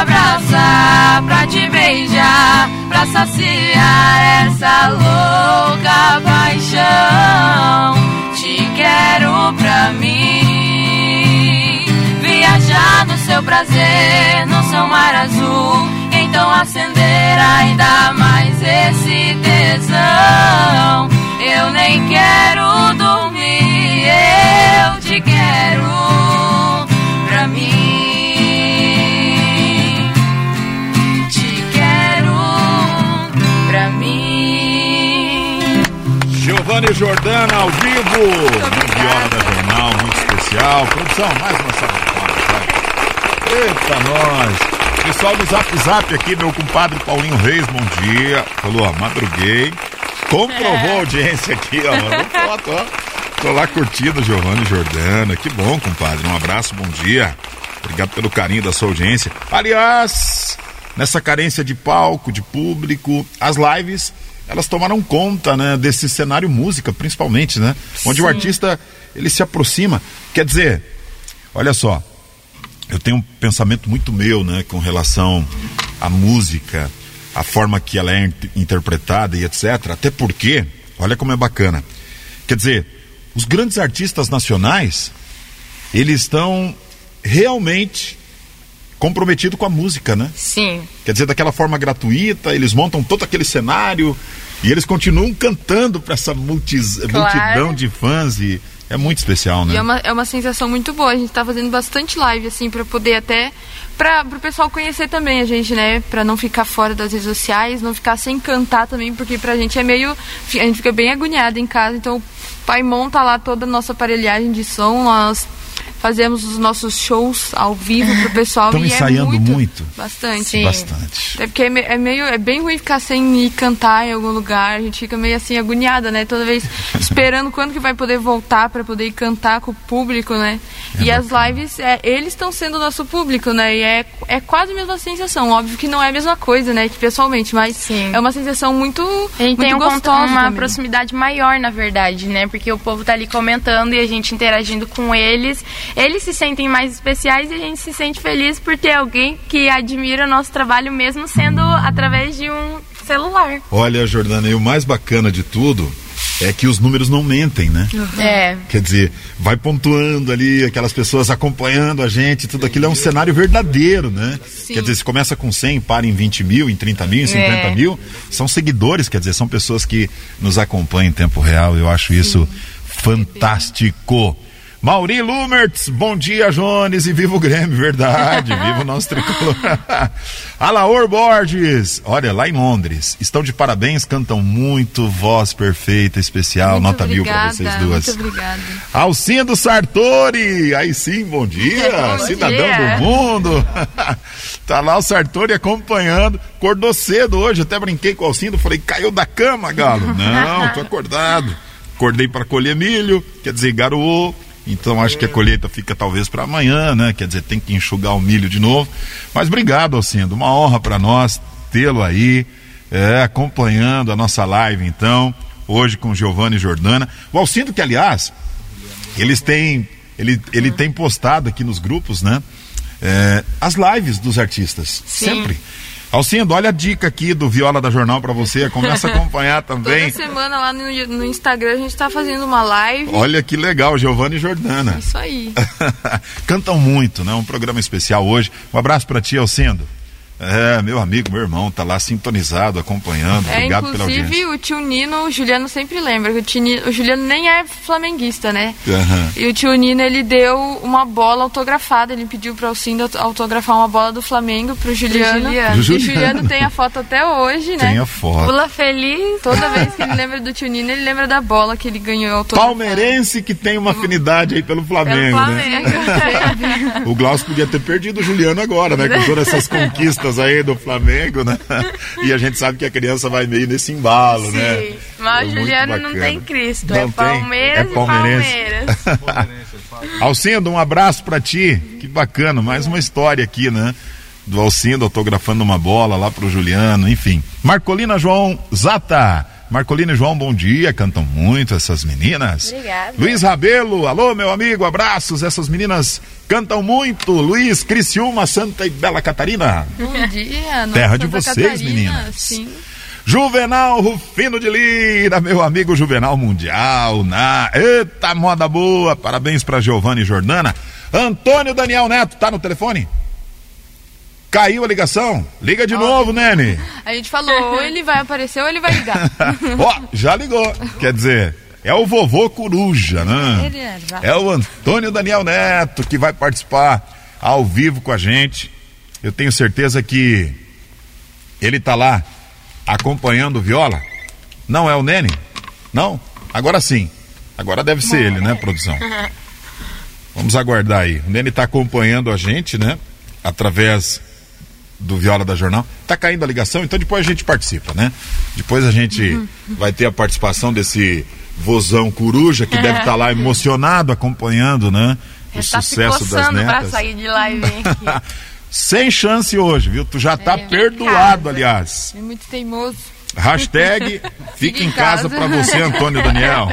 Abraçar, pra te beijar, pra saciar essa louca paixão. Te quero pra mim. Viajar no seu prazer, no seu mar azul. Então acender ainda mais esse tesão. Eu nem quero dormir, eu te quero Giovanni Jordana ao vivo. Viola da Jornal, muito especial. Produção, mais uma salva de palmas. Eita, nós. Pessoal do Zap Zap aqui, meu compadre Paulinho Reis, bom dia. Falou, ó, madruguei. Comprovou a audiência aqui, ó. Mandou foto, ó. Tô lá curtindo Giovanni Jordana. Que bom, compadre. Um abraço, bom dia. Obrigado pelo carinho da sua audiência. Aliás, nessa carência de palco, de público, as lives, elas tomaram conta, né, desse cenário música, principalmente, né? Onde o Sim. artista, ele se aproxima. Quer dizer, olha só, eu tenho um pensamento muito meu, né, com relação à música, a forma que ela é in- interpretada e etc. Até porque, olha como é bacana. Quer dizer, os grandes artistas nacionais, eles estão realmente comprometidos com a música, né? Sim. Quer dizer, daquela forma gratuita, eles montam todo aquele cenário e eles continuam cantando para essa multis- multidão de fãs e é muito especial, né? E é uma, é uma sensação muito boa. A gente tá fazendo bastante live, assim, pra poder até. Pra, pro pessoal conhecer também a gente, né? Pra não ficar fora das redes sociais, não ficar sem cantar também, porque pra gente é meio. A gente fica bem agoniado em casa. Então o pai monta lá toda a nossa aparelhagem de som, nós fazemos os nossos shows ao vivo pro pessoal. Tão e ensaiando é muito, muito? Bastante. Sim. Bastante. É porque é, é meio, é bem ruim ficar sem ir cantar em algum lugar. A gente fica meio assim agoniada, né? Toda vez esperando quando que vai poder voltar para poder ir cantar com o público, né? É e as lives, é, eles estão sendo o nosso público, né? E é, é quase a mesma sensação. Óbvio que não é a mesma coisa, né? Que pessoalmente, mas Sim. é uma sensação muito, A gente muito tem um gostosa uma também. proximidade maior, na verdade, né? Porque o povo tá ali comentando e a gente interagindo com eles. Eles se sentem mais especiais e a gente se sente feliz por ter alguém que admira o nosso trabalho, mesmo sendo através de um celular. Olha, Jordana, e o mais bacana de tudo é que os números não mentem, né? É. Quer dizer, vai pontuando ali, aquelas pessoas acompanhando a gente, tudo aquilo é um cenário verdadeiro, né? Quer dizer, se começa com 100, para em 20 mil, em 30 mil, em 50 É. mil, são seguidores, quer dizer, são pessoas que nos acompanham em tempo real, eu acho isso fantástico. Mauri Lumertz, bom dia, Jones, e viva o Grêmio, verdade, viva o nosso tricolor. Alaor Borges, olha, lá em Londres, estão de parabéns, cantam muito, voz perfeita, especial, Muito nota mil pra obrigada, vocês duas. Muito obrigada. Alcindo Sartori, aí sim, bom dia, Bom cidadão dia. do mundo. tá lá o Sartori acompanhando, acordou cedo hoje, até brinquei com o Alcindo, falei, caiu da cama, galo. Não, tô acordado. Acordei para colher milho, quer dizer, garoou. Então acho que a colheita fica talvez para amanhã, né? Quer dizer, tem que enxugar o milho de novo. Mas obrigado, Alcindo, uma honra para nós tê-lo aí, é, acompanhando a nossa live, então, hoje com Giovanni Jordana. O Alcindo, que aliás, eles têm ele, ele tem postado aqui nos grupos, né? é, as lives dos artistas. Sempre. Alcindo, olha a dica aqui do Viola da Jornal pra você. Começa a acompanhar também. Toda semana lá no, no Instagram a gente tá fazendo uma live. Olha que legal, Giovanni Jordana. Isso aí. Cantam muito, né? Um programa especial hoje. Um abraço pra ti, Alcindo. É, meu amigo, meu irmão, tá lá sintonizado, acompanhando. É, Obrigado pela audiência. inclusive o tio Nino, o Juliano sempre lembra que o, tio Nino, o Juliano nem é flamenguista, né? Aham. E o tio Nino, ele deu uma bola autografada, ele pediu para o Cindo aut- autografar uma bola do Flamengo pro Juliano. Juliano. Pro E o Juliano. Juliano tem a foto até hoje, né? Tem a foto. Pula feliz. Toda vez que ele lembra do tio Nino, ele lembra da bola que ele ganhou autografada. Palmeirense que tem uma afinidade aí pelo Pelo Flamengo, né? Flamengo. O Glaucio podia ter perdido o Juliano agora, né? Com todas essas conquistas festas aí do Flamengo, né? E a gente sabe que a criança vai meio nesse embalo, Sim. né? Mas É o Juliano não tem Cristo. Não é tem? Palmeiras É e palmeirense. Palmeiras. Alcindo, um abraço pra ti. Que bacana, mais uma história aqui, né? Do Alcindo autografando uma bola lá pro Juliano, enfim. Marcolina João Zata. Marcolina e João, bom dia. Cantam muito essas meninas. Obrigada. Luiz Rabelo, alô, meu amigo, abraços. Essas meninas cantam muito. Luiz, Criciúma, Santa e Bela Catarina. Bom dia, Terra nossa, de Santa vocês, Catarina, meninas. Sim. Juvenal Rufino de Lira, meu amigo Juvenal Mundial, na eita moda boa, parabéns pra Giovanni Jordana. Antônio Daniel Neto, tá no telefone? Caiu a ligação? Liga de novo, Nene. A gente falou, ou ele vai aparecer ou ele vai ligar. Ó, já ligou. Quer dizer, é o vovô Coruja, né? Ele é, já. É o Antônio Daniel Neto que vai participar ao vivo com a gente. Eu tenho certeza que ele tá lá acompanhando o Viola. Não é o Nene? Não? Agora sim. Agora deve ser ele, né, produção? Vamos aguardar aí. O Nene tá acompanhando a gente, né? Através do Viola da Jornal. Tá caindo a ligação, então depois a gente participa, né? Depois a gente vai ter a participação desse vozão coruja que deve estar lá emocionado acompanhando, né? O Ele tá sucesso das coçando pra netas. sair de lá e vir aqui. Sem chance hoje, viu? Tu já tá É. perdoado, casa. aliás. É muito teimoso. Hashtag fica em casa pra você, Antônio Daniel.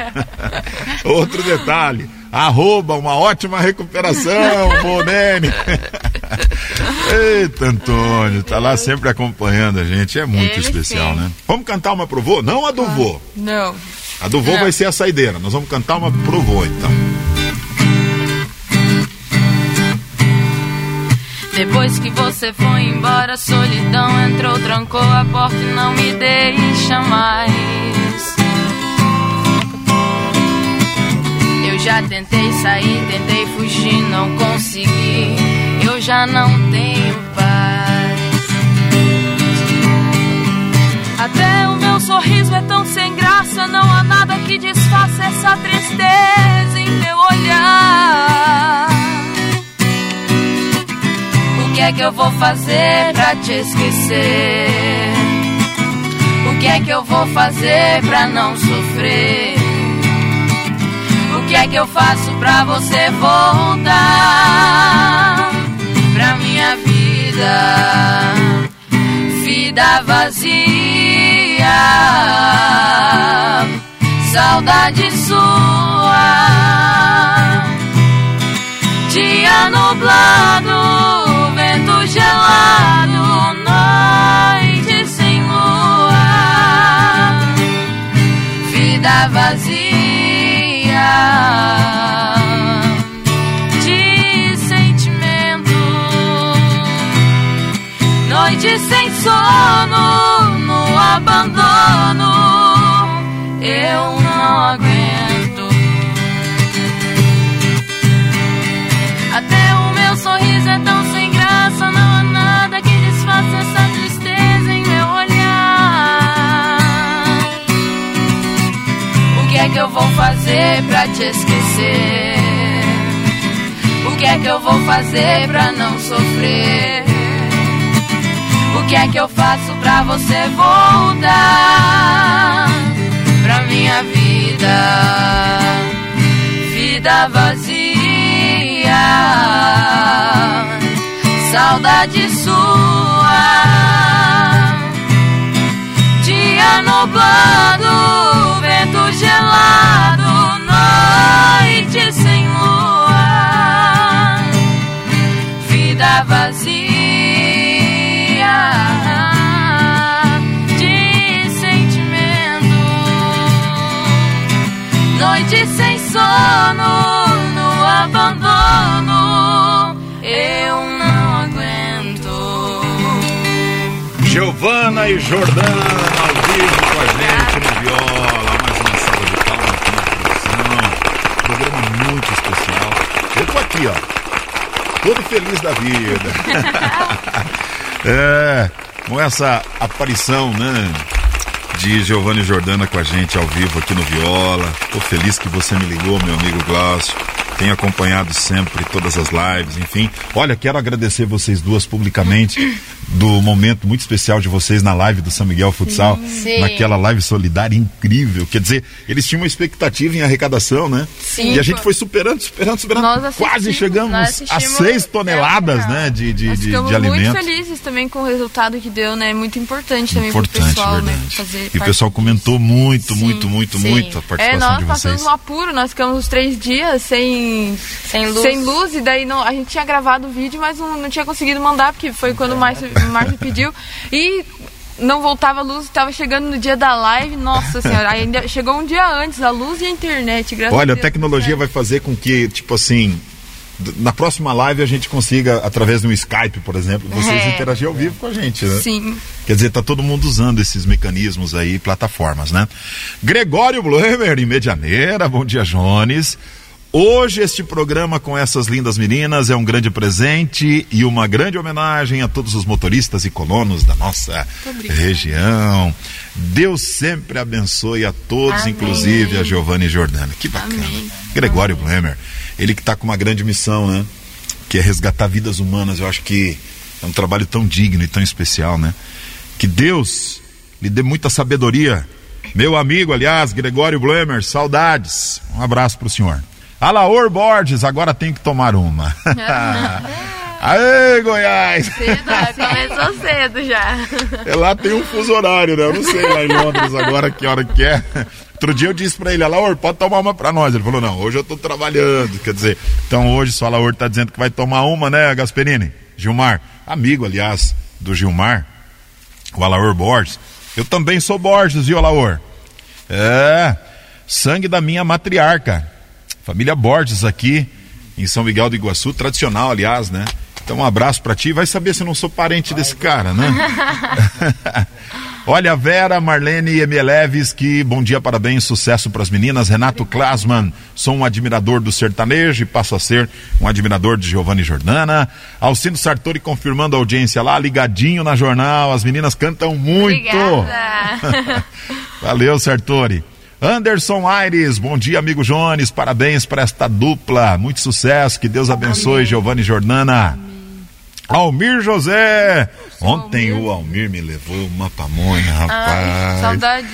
Outro detalhe. Arroba uma ótima recuperação, Bonene. Eita, Antônio, tá lá sempre acompanhando a gente. É muito Ele especial, sim. né? Vamos cantar uma pro vô? Não a do vô. Não. A do vô Não. vai ser a saideira. Nós vamos cantar uma pro vô, então. Depois que você foi embora, a solidão entrou, trancou a porta e não me deixa mais. Já tentei sair, tentei fugir, não consegui. Eu já não tenho paz. Até o meu sorriso é tão sem graça, não há nada que disfaça essa tristeza em meu olhar. O que é que eu vou fazer pra te esquecer? O que é que eu vou fazer pra não sofrer? Que é que eu faço pra você voltar pra minha vida? Vida vazia, saudade sua. Dia nublado, vento gelado, noite sem sono, no abandono, eu não aguento. Até o meu sorriso é tão sem graça, não há nada que desfaça essa tristeza em meu olhar. O que é que eu vou fazer pra te esquecer? O que é que eu vou fazer pra não sofrer? O que é que eu faço pra você voltar pra minha vida? Vida vazia, saudade sua. Dia nublado, vento gelado, noite sem lua, vida vazia Giovana e Jordana ao vivo com a gente no Viola. Mais uma salva de palmas aqui na produção. Programa muito especial. Eu tô aqui, ó. Todo feliz da vida. é, com essa aparição, né? De Giovanni Jordana com a gente ao vivo aqui no Viola. Tô feliz que você me ligou, meu amigo Glaucio. Tem acompanhado sempre todas as lives, enfim. Olha, quero agradecer vocês duas publicamente do momento muito especial de vocês na live do São Miguel Futsal, Sim. naquela live solidária incrível. Quer dizer, eles tinham uma expectativa em arrecadação, né? Sim. E a gente foi superando, superando, superando. Nós Quase chegamos nós a assistimos seis toneladas, até o né, de, de, Nós de, de muito alimentos. felizes também com o resultado que deu, né? Muito importante também Importante, pro pessoal, né? verdade. Fazer e o pessoal comentou muito, Sim, muito, muito, sim. muito a É, participação nós de passamos vocês. um apuro, nós ficamos os três dias sem, Sem luz. sem luz e daí não, a gente tinha gravado o vídeo, mas não, não tinha conseguido mandar, porque foi quando o Márcio, o Márcio pediu. E não voltava a luz, estava chegando no dia da live, nossa senhora, ainda chegou um dia antes, a luz e a internet, graças Olha, a Deus, tecnologia tudo vai fazer com que, tipo assim, na próxima live a gente consiga, através do Skype, por exemplo, vocês É. interagir ao vivo com a gente, né? Sim. Quer dizer, tá todo mundo usando esses mecanismos aí, plataformas, né? Gregório Blumer, em Medianeira, bom dia, Jones. Hoje este programa com essas lindas meninas é um grande presente e uma grande homenagem a todos os motoristas e colonos da nossa região. Deus sempre abençoe a todos, Amém. inclusive a Giovanni Jordana. Que bacana. Amém. Gregório Blumer, ele que está com uma grande missão, né? Que é resgatar vidas humanas. Eu acho que é um trabalho tão digno e tão especial, né? Que Deus lhe dê muita sabedoria. Meu amigo, aliás, Gregório Blumer, saudades. Um abraço pro senhor. Alaor Borges, agora tem que tomar uma. Aê, Goiás! Começou cedo já. É, lá tem um fuso horário, né? Eu não sei lá em Londres agora que hora que é. Outro dia eu disse pra ele, Alaor, pode tomar uma pra nós. Ele falou, não, hoje eu tô trabalhando. Quer dizer, então hoje só Alaor tá dizendo que vai tomar uma, né, Gasperini? Gilmar, amigo, aliás, do Gilmar, o Alaor Borges. Eu também sou Borges, viu, Alaor? É, sangue da minha matriarca. Família Borges aqui em São Miguel do Iguaçu, tradicional, aliás, né? Então um abraço pra ti. Vai saber se eu não sou parente desse cara, né? Olha, Vera, Marlene e Emieleves, que bom dia, parabéns, sucesso para as meninas. Renato Klasman, sou um admirador do sertanejo e passo a ser um admirador de Giovanni Jordana. Alcino Sartori confirmando a audiência lá, ligadinho na jornal. As meninas cantam muito. Obrigada. Valeu, Sartori. Anderson Aires, bom dia, amigo Jones. Parabéns para esta dupla. Muito sucesso. Que Deus abençoe, Giovanni Jordana. Almir José. Ontem o Almir me levou uma pamonha, rapaz. Saudade.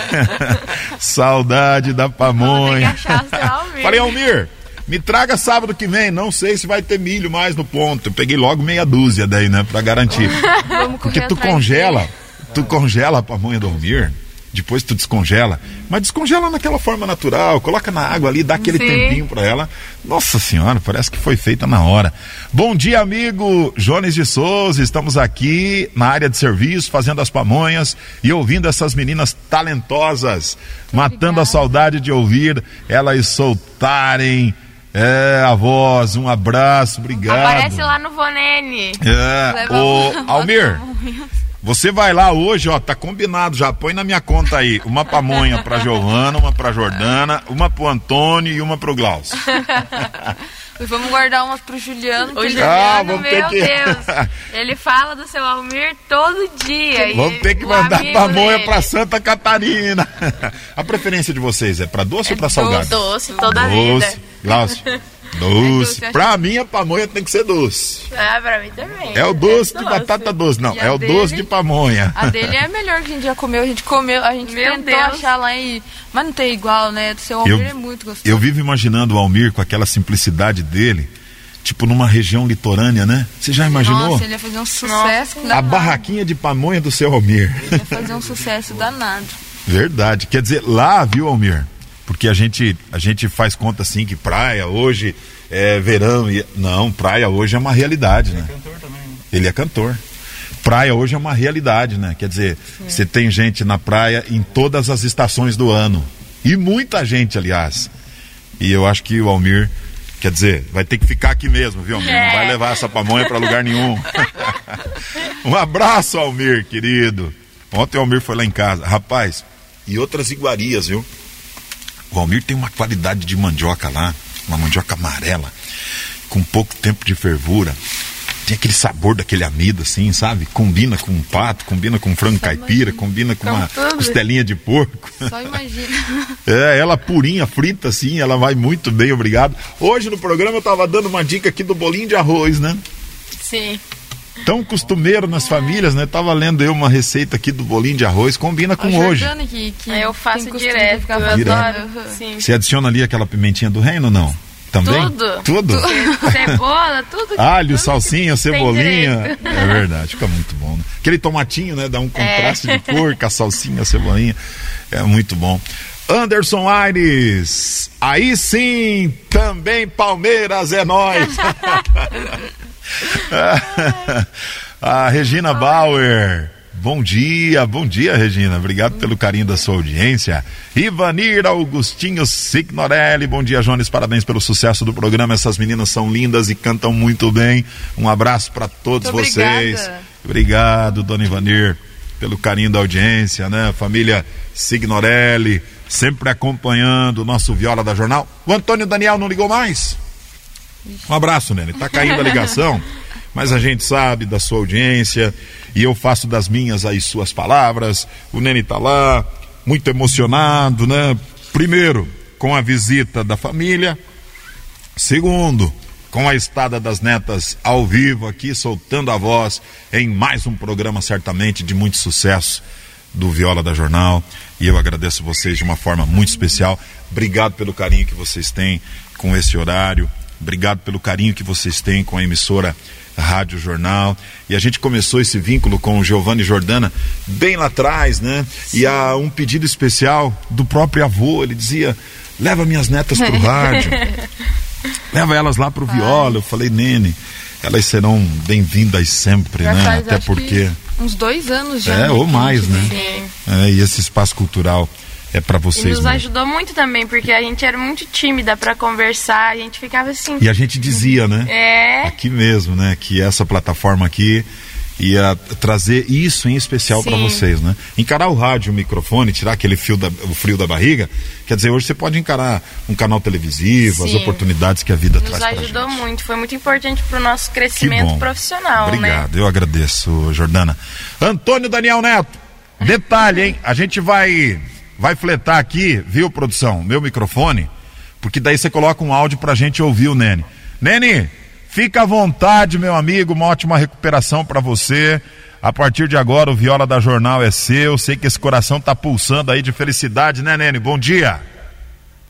Saudade da pamonha. Seu Almir. Falei, Almir, me traga sábado que vem. Não sei se vai ter milho mais no ponto. Eu peguei logo meia dúzia daí, né? Pra garantir. Porque tu congela, tu congela a pamonha do Almir, depois tu descongela, mas descongela naquela forma natural, coloca na água ali, dá aquele Sim. tempinho pra ela. Nossa senhora, parece que foi feita na hora. Bom dia, amigo Jones de Souza, estamos aqui na área de serviço, fazendo as pamonhas e ouvindo essas meninas talentosas, matando a saudade de ouvir elas soltarem é, a voz. Um abraço, obrigado. Aparece lá no Vonene. É, uma- Almir, você vai lá hoje, ó, tá combinado já, põe na minha conta aí, uma pamonha pra Giovana, uma pra Jordana, uma pro Antônio e uma pro Glaucio. E vamos guardar umas pro Juliano. O Juliano, Ah, meu que- Deus. Ele fala do seu Almir todo dia. e Vamos ter que mandar pamonha dele- pra Santa Catarina. A preferência de vocês é pra doce ou pra salgado? Doce, toda a Doce, vida. Glaucio. É Doce. doce, Pra mim a pamonha tem que ser doce. Ah, pra mim também. É o doce de batata doce, não, E é a o doce dele? de pamonha. A dele é a melhor que a gente já comeu. A gente comeu, a gente Meu tentou Deus. achar lá em. Mas não tem igual, né? Do seu Eu- Almir é muito gostoso. Eu vivo imaginando o Almir com aquela simplicidade dele, tipo numa região litorânea, né? Você já imaginou? Nossa, ele ia fazer um sucesso A danado. barraquinha de pamonha do seu Almir. Ele ia fazer um sucesso danado. Verdade. Quer dizer, lá, viu, Almir? Porque a gente, a gente faz conta assim que praia hoje é verão. E... Não, praia hoje é uma realidade, né? Ele é cantor. Praia hoje é uma realidade, né? Quer dizer, você tem gente na praia em todas as estações do ano. E muita gente, aliás. E eu acho que o Almir, quer dizer, vai ter que ficar aqui mesmo, viu, Almir? Não vai levar essa pamonha para lugar nenhum. um abraço, Almir, querido. Ontem o Almir foi lá em casa. Rapaz, e outras iguarias, viu? O Almir tem uma qualidade de mandioca lá, uma mandioca amarela, com pouco tempo de fervura. tem aquele sabor daquele amido, assim, sabe? Combina com um pato, combina com frango Só caipira, imagina. combina com, uma tudo. costelinha de porco. Só imagina. É, ela purinha, frita, assim, ela vai muito bem, obrigado. Hoje no programa eu tava dando uma dica aqui do bolinho de arroz, né? Sim. Tão costumeiro nas famílias, né? Tava lendo eu uma receita aqui do bolinho de arroz, combina com hoje. Que, que eu faço direto, eu adoro. Sim. Você adiciona ali aquela pimentinha do reino ou não? Também? Tudo. Tudo? Cebola, tudo. Alho, salsinha, cebolinha. É verdade, fica muito bom. Né? Aquele tomatinho, né? Dá um contraste é. de cor com a salsinha, a cebolinha. É muito bom. Anderson Aires, aí sim, também Palmeiras é nós. a Regina Bauer. Bom dia, bom dia, Regina. Obrigado pelo carinho da sua audiência. Ivanir Augustinho Signorelli. Bom dia, Jones. Parabéns pelo sucesso do programa. Essas meninas são lindas e cantam muito bem. Um abraço para todos muito vocês. Obrigada. Obrigado, dona Ivanir, pelo carinho da audiência, né? Família Signorelli, sempre acompanhando o nosso Viola da Jornal. O Antônio Daniel não ligou mais? Um abraço, Nene. Tá caindo a ligação, mas a gente sabe da sua audiência e eu faço das minhas as suas palavras. O Nene tá lá, muito emocionado, né? Primeiro, com a visita da família. Segundo, com a estada das netas ao vivo aqui, soltando a voz em mais um programa certamente de muito sucesso do Viola da Jornal. E eu agradeço vocês de uma forma muito especial. Obrigado pelo carinho que vocês têm com esse horário. Obrigado pelo carinho que vocês têm com a emissora Rádio Jornal. E a gente começou esse vínculo com o Giovanni Jordana bem lá atrás, né? Sim. E há um pedido especial do próprio avô. Ele dizia: leva minhas netas para o rádio, leva elas lá para o viola. Eu falei, Nene, elas serão bem-vindas sempre, Já né? Faz, Até porque. Uns dois anos já. É, né? ou mais, né? É, e esse espaço cultural é para vocês. E nos mesmo. ajudou muito também, porque a gente era muito tímida para conversar, a gente ficava assim. E a gente dizia, né? É. Aqui mesmo, né? Que essa plataforma aqui ia trazer isso em especial para vocês, né? Encarar o rádio, o microfone, tirar aquele fio da, o frio da barriga, quer dizer, hoje você pode encarar um canal televisivo, Sim. as oportunidades que a vida Nos traz Nos ajudou muito, foi muito importante para o nosso crescimento profissional, né? Obrigado, né? eu agradeço, Jordana. Antônio Daniel Neto, detalhe, hein? A gente vai vai fletar aqui, viu, produção, meu microfone, porque daí você coloca um áudio pra gente ouvir o Nene. Nene, fica à vontade, meu amigo, uma ótima recuperação para você. A partir de agora, o Viola da Jornal é seu. Sei que esse coração tá pulsando aí de felicidade, né, Nene? Bom dia.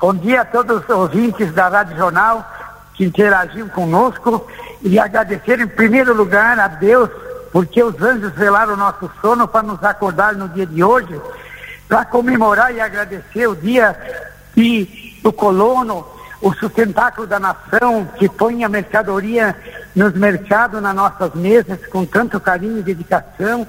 Bom dia a todos os ouvintes da Rádio Jornal que interagiram conosco e agradecer em primeiro lugar a Deus, porque os anjos velaram o nosso sono para nos acordar no dia de hoje para comemorar e agradecer o dia que o colono, o sustentáculo da nação, que põe a mercadoria nos mercados, nas nossas mesas, com tanto carinho e dedicação.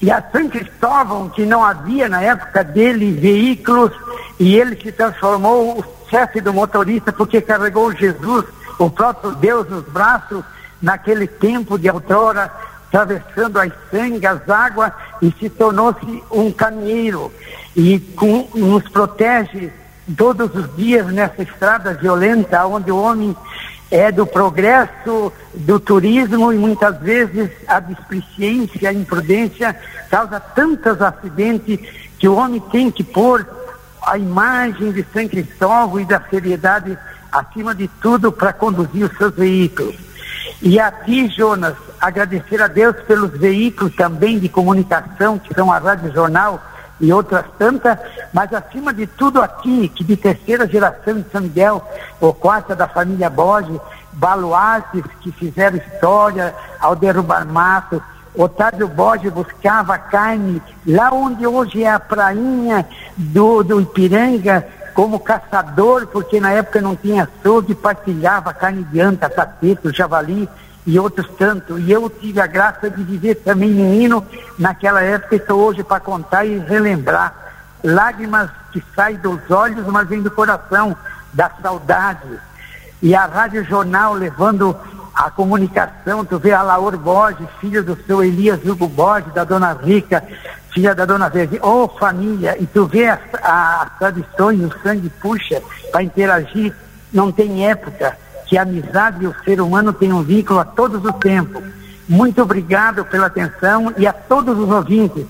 E a São Cristóvão, que não havia na época dele veículos, e ele se transformou o chefe do motorista, porque carregou Jesus, o próprio Deus, nos braços, naquele tempo de outrora, atravessando as sangue, as águas, e se tornou-se um caminheiro. E com, nos protege todos os dias nessa estrada violenta, onde o homem é do progresso, do turismo e muitas vezes a displicência, a imprudência causa tantos acidentes que o homem tem que pôr a imagem de São Cristóvão e da seriedade acima de tudo para conduzir os seus veículos. E aqui, Jonas, agradecer a Deus pelos veículos também de comunicação, que são a Rádio Jornal e outras tantas, mas acima de tudo aqui, que de terceira geração de São Miguel, ou quarta da família Borges, baluartes que fizeram história ao derrubar mato, Otávio Borges buscava carne lá onde hoje é a prainha do, do Ipiranga, como caçador, porque na época não tinha açougue, partilhava carne de anta, tapeto, javali, e outros tanto. E eu tive a graça de viver também menino naquela época, estou hoje para contar e relembrar. Lágrimas que saem dos olhos, mas vêm do coração, da saudade. E a Rádio Jornal levando a comunicação, tu vê a Laura Borges, filha do seu Elias Hugo Borges, da dona Rica, filha da dona Verde, ô oh, família, e tu vê as, as tradições, o sangue puxa para interagir, não tem época que a amizade e o ser humano têm um vínculo a todos os tempos. Muito obrigado pela atenção e a todos os ouvintes.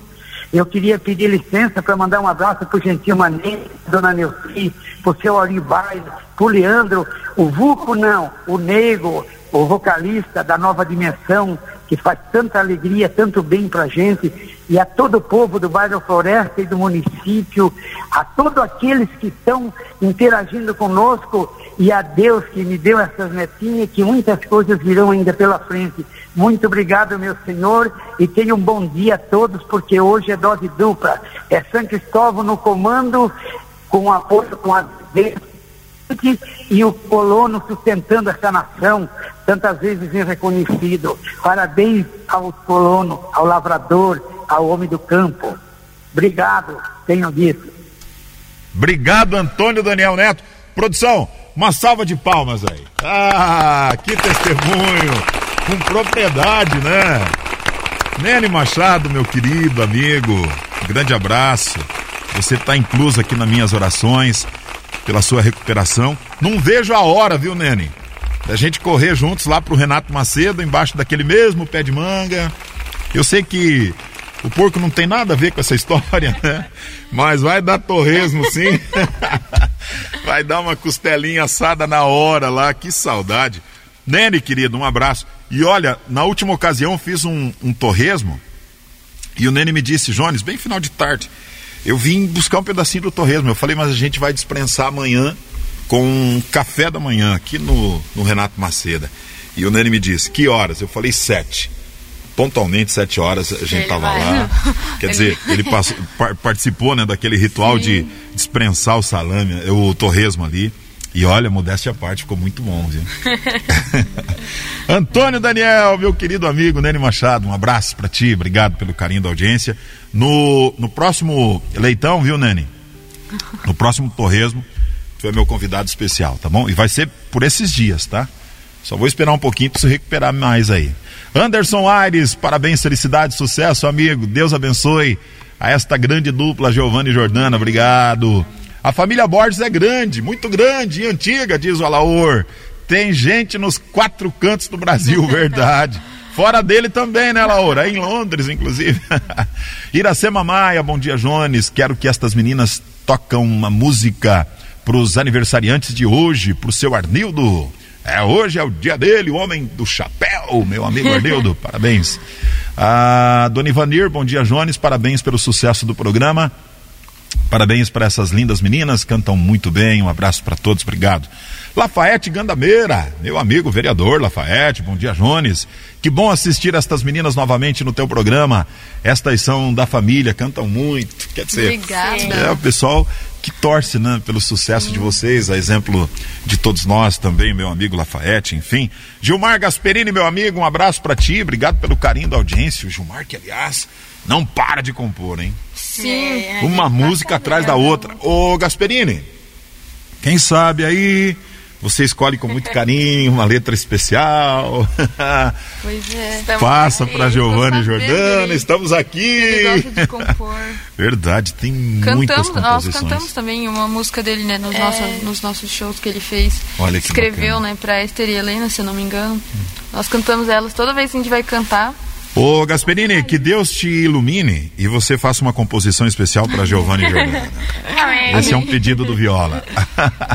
Eu queria pedir licença para mandar um abraço para o Gentil Maneiro, Dona Neuci, para o seu Auribaile, para o Leandro, o Vuco não, o Nego, o vocalista da Nova Dimensão, que faz tanta alegria, tanto bem para a gente, e a todo o povo do bairro Floresta e do município, a todos aqueles que estão interagindo conosco, e a Deus que me deu essas netinhas, que muitas coisas virão ainda pela frente. Muito obrigado, meu Senhor, e tenha um bom dia a todos, porque hoje é dose dupla. É São Cristóvão no comando, com apoio com a e o colono sustentando essa nação, tantas vezes reconhecido. Parabéns ao colono, ao lavrador, ao homem do campo. Obrigado, tenho dito. Obrigado, Antônio Daniel Neto. Produção, uma salva de palmas aí. Ah, que testemunho, com propriedade, né? Nene Machado, meu querido amigo, grande abraço. Você está incluso aqui nas minhas orações pela sua recuperação. Não vejo a hora, viu, Nene? Da gente correr juntos lá pro Renato Macedo, embaixo daquele mesmo pé de manga. Eu sei que o porco não tem nada a ver com essa história, né? Mas vai dar torresmo sim. vai dar uma costelinha assada na hora lá, que saudade. Nene, querido, um abraço. E olha, na última ocasião fiz um, um torresmo e o Nene me disse, Jones, bem final de tarde, eu vim buscar um pedacinho do torresmo. Eu falei, mas a gente vai dispensar amanhã com um café da manhã aqui no, no Renato Maceda. E o Nene me disse, que horas? Eu falei, sete. Pontualmente, sete horas, a gente estava lá. Quer dizer, ele passou, participou né, daquele ritual Sim. de dispensar o salame, o torresmo ali. E olha, modéstia à parte, ficou muito bom, viu? Antônio Daniel, meu querido amigo Nene Machado, um abraço para ti, obrigado pelo carinho da audiência. No, no próximo leitão, viu, Nene? No próximo torresmo, tu é meu convidado especial, tá bom? E vai ser por esses dias, tá? Só vou esperar um pouquinho para se recuperar mais aí. Anderson Aires, parabéns, felicidade, sucesso, amigo. Deus abençoe a esta grande dupla, Giovanni e Jordana, obrigado. A família Borges é grande, muito grande e antiga, diz o Alaor. Tem gente nos quatro cantos do Brasil, verdade. Fora dele também, né, Laura? Em Londres, inclusive. Iracema Maia, bom dia, Jones. Quero que estas meninas tocam uma música para os aniversariantes de hoje, para o seu Arnildo. É, hoje é o dia dele, o homem do chapéu, meu amigo Arnildo. parabéns. Ah, Dona Ivanir, bom dia, Jones. Parabéns pelo sucesso do programa. Parabéns para essas lindas meninas, cantam muito bem. Um abraço para todos, obrigado. Lafayette Gandameira, meu amigo vereador Lafayette, bom dia Jones. Que bom assistir estas meninas novamente no teu programa. Estas são da família, cantam muito. Quer dizer, Obrigada. é o pessoal que torce né, pelo sucesso de vocês, a exemplo de todos nós também, meu amigo Lafayette, enfim. Gilmar Gasperini, meu amigo, um abraço para ti, obrigado pelo carinho da audiência. O Gilmar, que aliás, não para de compor, hein? Sim. É, Uma música atrás da outra. Ô Gasperini, quem sabe aí você escolhe com muito carinho uma letra especial. Pois é. Passa para Giovanni e Jordana, estamos aqui. Ele gosta de compor. Verdade, tem cantamos, muitas composições. Nós cantamos também uma música dele, né, nos, é. nossos, nos nossos shows que ele fez. Olha que Escreveu, bacana. né, para Esther e Helena, se eu não me engano. Hum. Nós cantamos elas toda vez que a gente vai cantar. Ô Gasperini, que Deus te ilumine e você faça uma composição especial para Giovanni e Jordana. Esse é um pedido do Viola.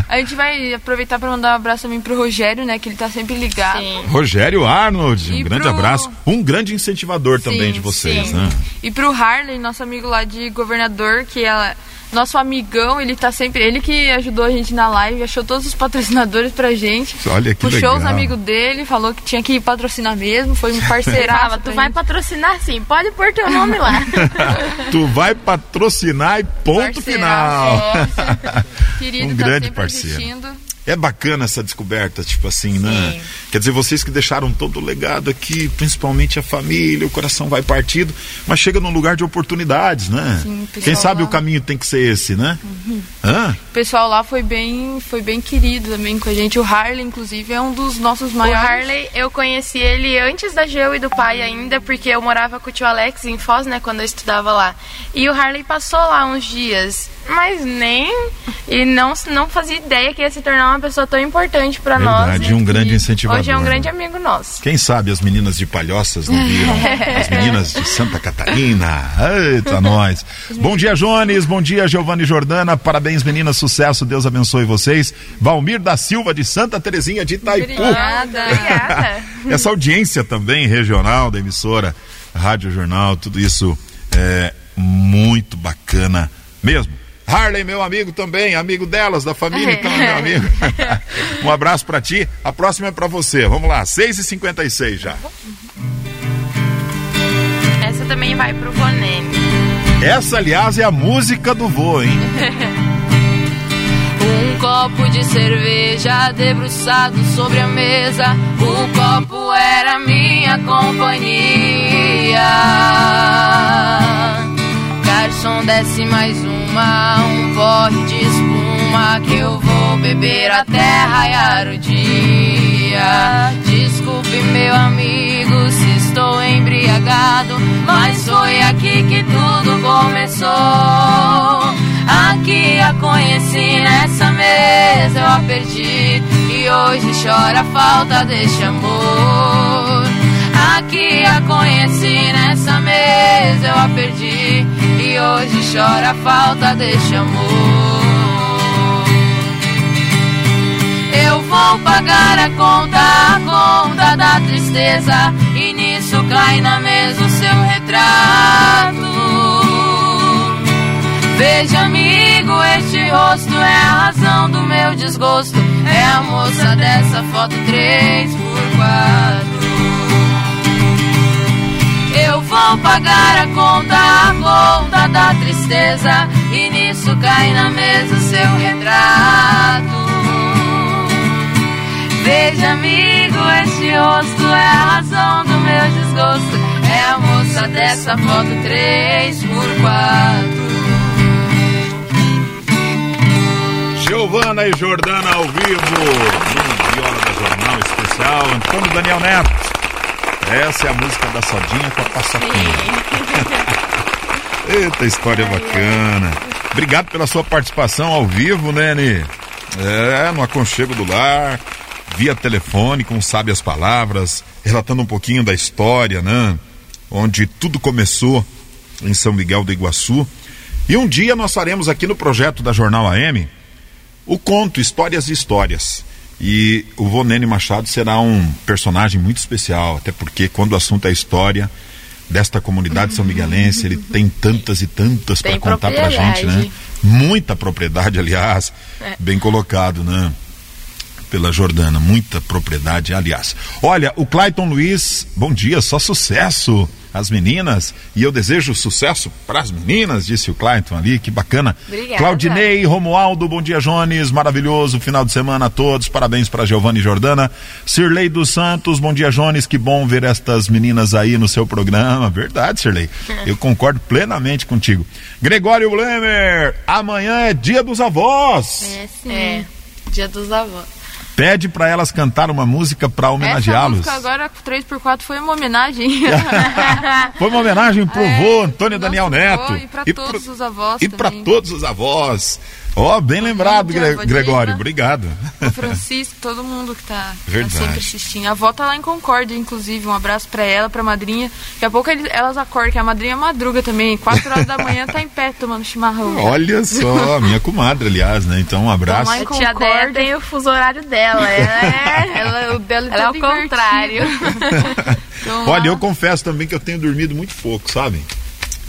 A gente vai aproveitar para mandar um abraço também pro Rogério, né? Que ele tá sempre ligado. Sim. Rogério Arnold, um E grande pro- abraço. Um grande incentivador também Sim, de vocês, sim. né? E pro Harley, nosso amigo lá de governador, que é nosso amigão, ele tá sempre. Ele que ajudou a gente na live, achou todos os patrocinadores pra gente. Olha que Puxou os legal. amigos dele, falou que tinha que patrocinar mesmo, foi um Fala, parceiraço. tu vai gente. patrocinar sim, pode pôr teu nome lá. tu vai patrocinar e ponto final. Querido, Um tá grande sempre parceiro. assistindo. É bacana essa descoberta, tipo assim, né? Sim. Quer dizer, vocês que deixaram todo o legado aqui, principalmente a família, o coração vai partido, mas chega num lugar de oportunidades, né? Sim, pessoal Quem sabe lá. o caminho tem que ser esse, né? Hã? O pessoal lá foi bem, foi bem querido também com a gente. O Harley, inclusive, é um dos nossos O maiores. Harley, eu conheci ele antes da Geu e do pai ainda, porque eu morava com o tio Alex em Foz, né, quando eu estudava lá. E o Harley passou lá uns dias, mas nem. E não, não fazia ideia que ia se tornar uma uma pessoa tão importante para nós. Verdade, um e grande incentivador, Hoje é um né? grande amigo nosso. Quem sabe as meninas de Palhoças não viram? As meninas de Santa Catarina. Eita, nós. Bom dia, Jones. Bom dia, Giovanni Jordana. Parabéns, meninas. Sucesso. Deus abençoe vocês. Valmir da Silva, de Santa Terezinha de Itaipu. Obrigada. Obrigada. Essa audiência também regional da emissora, Rádio Jornal, tudo isso é muito bacana mesmo. Harley, meu amigo também, amigo delas, da família, então, meu amigo. um abraço pra ti. A próxima é pra você. Vamos lá, 6h56 já. Essa também vai pro Vonene. Essa, aliás, é a música do vô, hein? Um copo de cerveja debruçado sobre a mesa. O copo era minha companhia. Garçom, desce mais um porre de espuma que eu vou beber até raiar o dia. Desculpe, meu amigo, se estou embriagado, mas foi aqui que tudo começou. Aqui a conheci nessa mesa, eu a perdi e hoje chora a falta deste amor. Aqui a conheci nessa mesa, eu a perdi hoje chora a falta deste amor. Eu vou pagar a conta, a conta da tristeza e nisso cai na mesa o seu retrato. Veja, amigo, este rosto é a razão do meu desgosto. É a moça dessa foto 3 por 4 Vou pagar a conta, a conta da tristeza. E nisso cai na mesa seu retrato. Veja, amigo, este rosto é a razão do meu desgosto. É a moça dessa foto 3 por 4 Giovana e Jordana ao vivo, no Viola da Jornal Especial, Antônio Daniel Neto. Essa é a música da Sodinha com a paçoquinha. Eita, história bacana. Obrigado pela sua participação ao vivo, né, Nê? É, no aconchego do lar, via telefone, com sábias palavras, relatando um pouquinho da história, né? Onde tudo começou em São Miguel do Iguaçu. E um dia nós faremos aqui no projeto da Jornal AM o conto Histórias e Histórias. E o Vonene Machado será um personagem muito especial, até porque quando o assunto é história desta comunidade são miguelense, ele tem tantas e tantas para contar pra gente, né? Muita propriedade, aliás, É. bem colocado, né? Pela Jordana, muita propriedade, aliás. Olha, o Clayton Luiz, bom dia, só sucesso às meninas. E eu desejo sucesso para as meninas, disse o Clayton ali, que bacana. Obrigada. Claudinei, Romualdo, bom dia, Jones, maravilhoso final de semana a todos, parabéns para Giovanni e Jordana. Sirlei dos Santos, bom dia, Jones, que bom ver estas meninas aí no seu programa. Verdade, Sirlei, eu concordo plenamente contigo. Gregório Blemer, amanhã é dia dos avós. É sim. É, dia dos avós. Pede para elas cantar uma música para Essa homenageá-los. música agora, 3x4, foi uma homenagem. Foi uma homenagem pro É, vô Antônio Daniel vô Neto. e pra pro- todos os avós E para todos os avós. Ó, bem lembrado, Gre- Gregório. Obrigado. o Francisco, todo mundo que tá, tá Verdade. sempre assistindo. A avó tá lá em Concórdia, inclusive. Um abraço pra ela, pra madrinha. Daqui a pouco elas acordam, que a madrinha madruga também. 4 horas da manhã tá em pé tomando chimarrão. Olha só, minha comadre, aliás, né? Então, um abraço. Em A tia Déia tem o fuso horário dela. Ela é, Ela, o dela ela é o invertido. contrário. Então, Olha, lá- eu confesso também que eu tenho dormido muito pouco, sabe?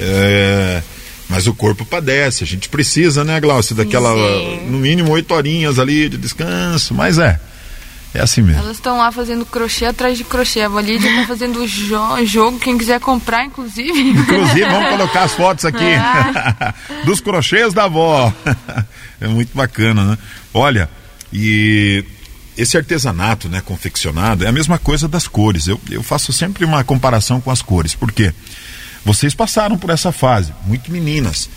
É, Mas o corpo padece. A gente precisa, né, Glaucio? Daquela, Sim. no mínimo, oito horinhas ali de descanso. Mas é. É assim mesmo. Elas estão lá fazendo crochê atrás de crochê. A Valídia tá fazendo jo jogo, quem quiser comprar, inclusive. Inclusive, vamos colocar as fotos aqui dos crochês da avó. É muito bacana, né? Olha, e esse artesanato, né, confeccionado, é a mesma coisa das cores. Eu, eu faço sempre uma comparação com as cores, porque vocês passaram por essa fase, muito meninas,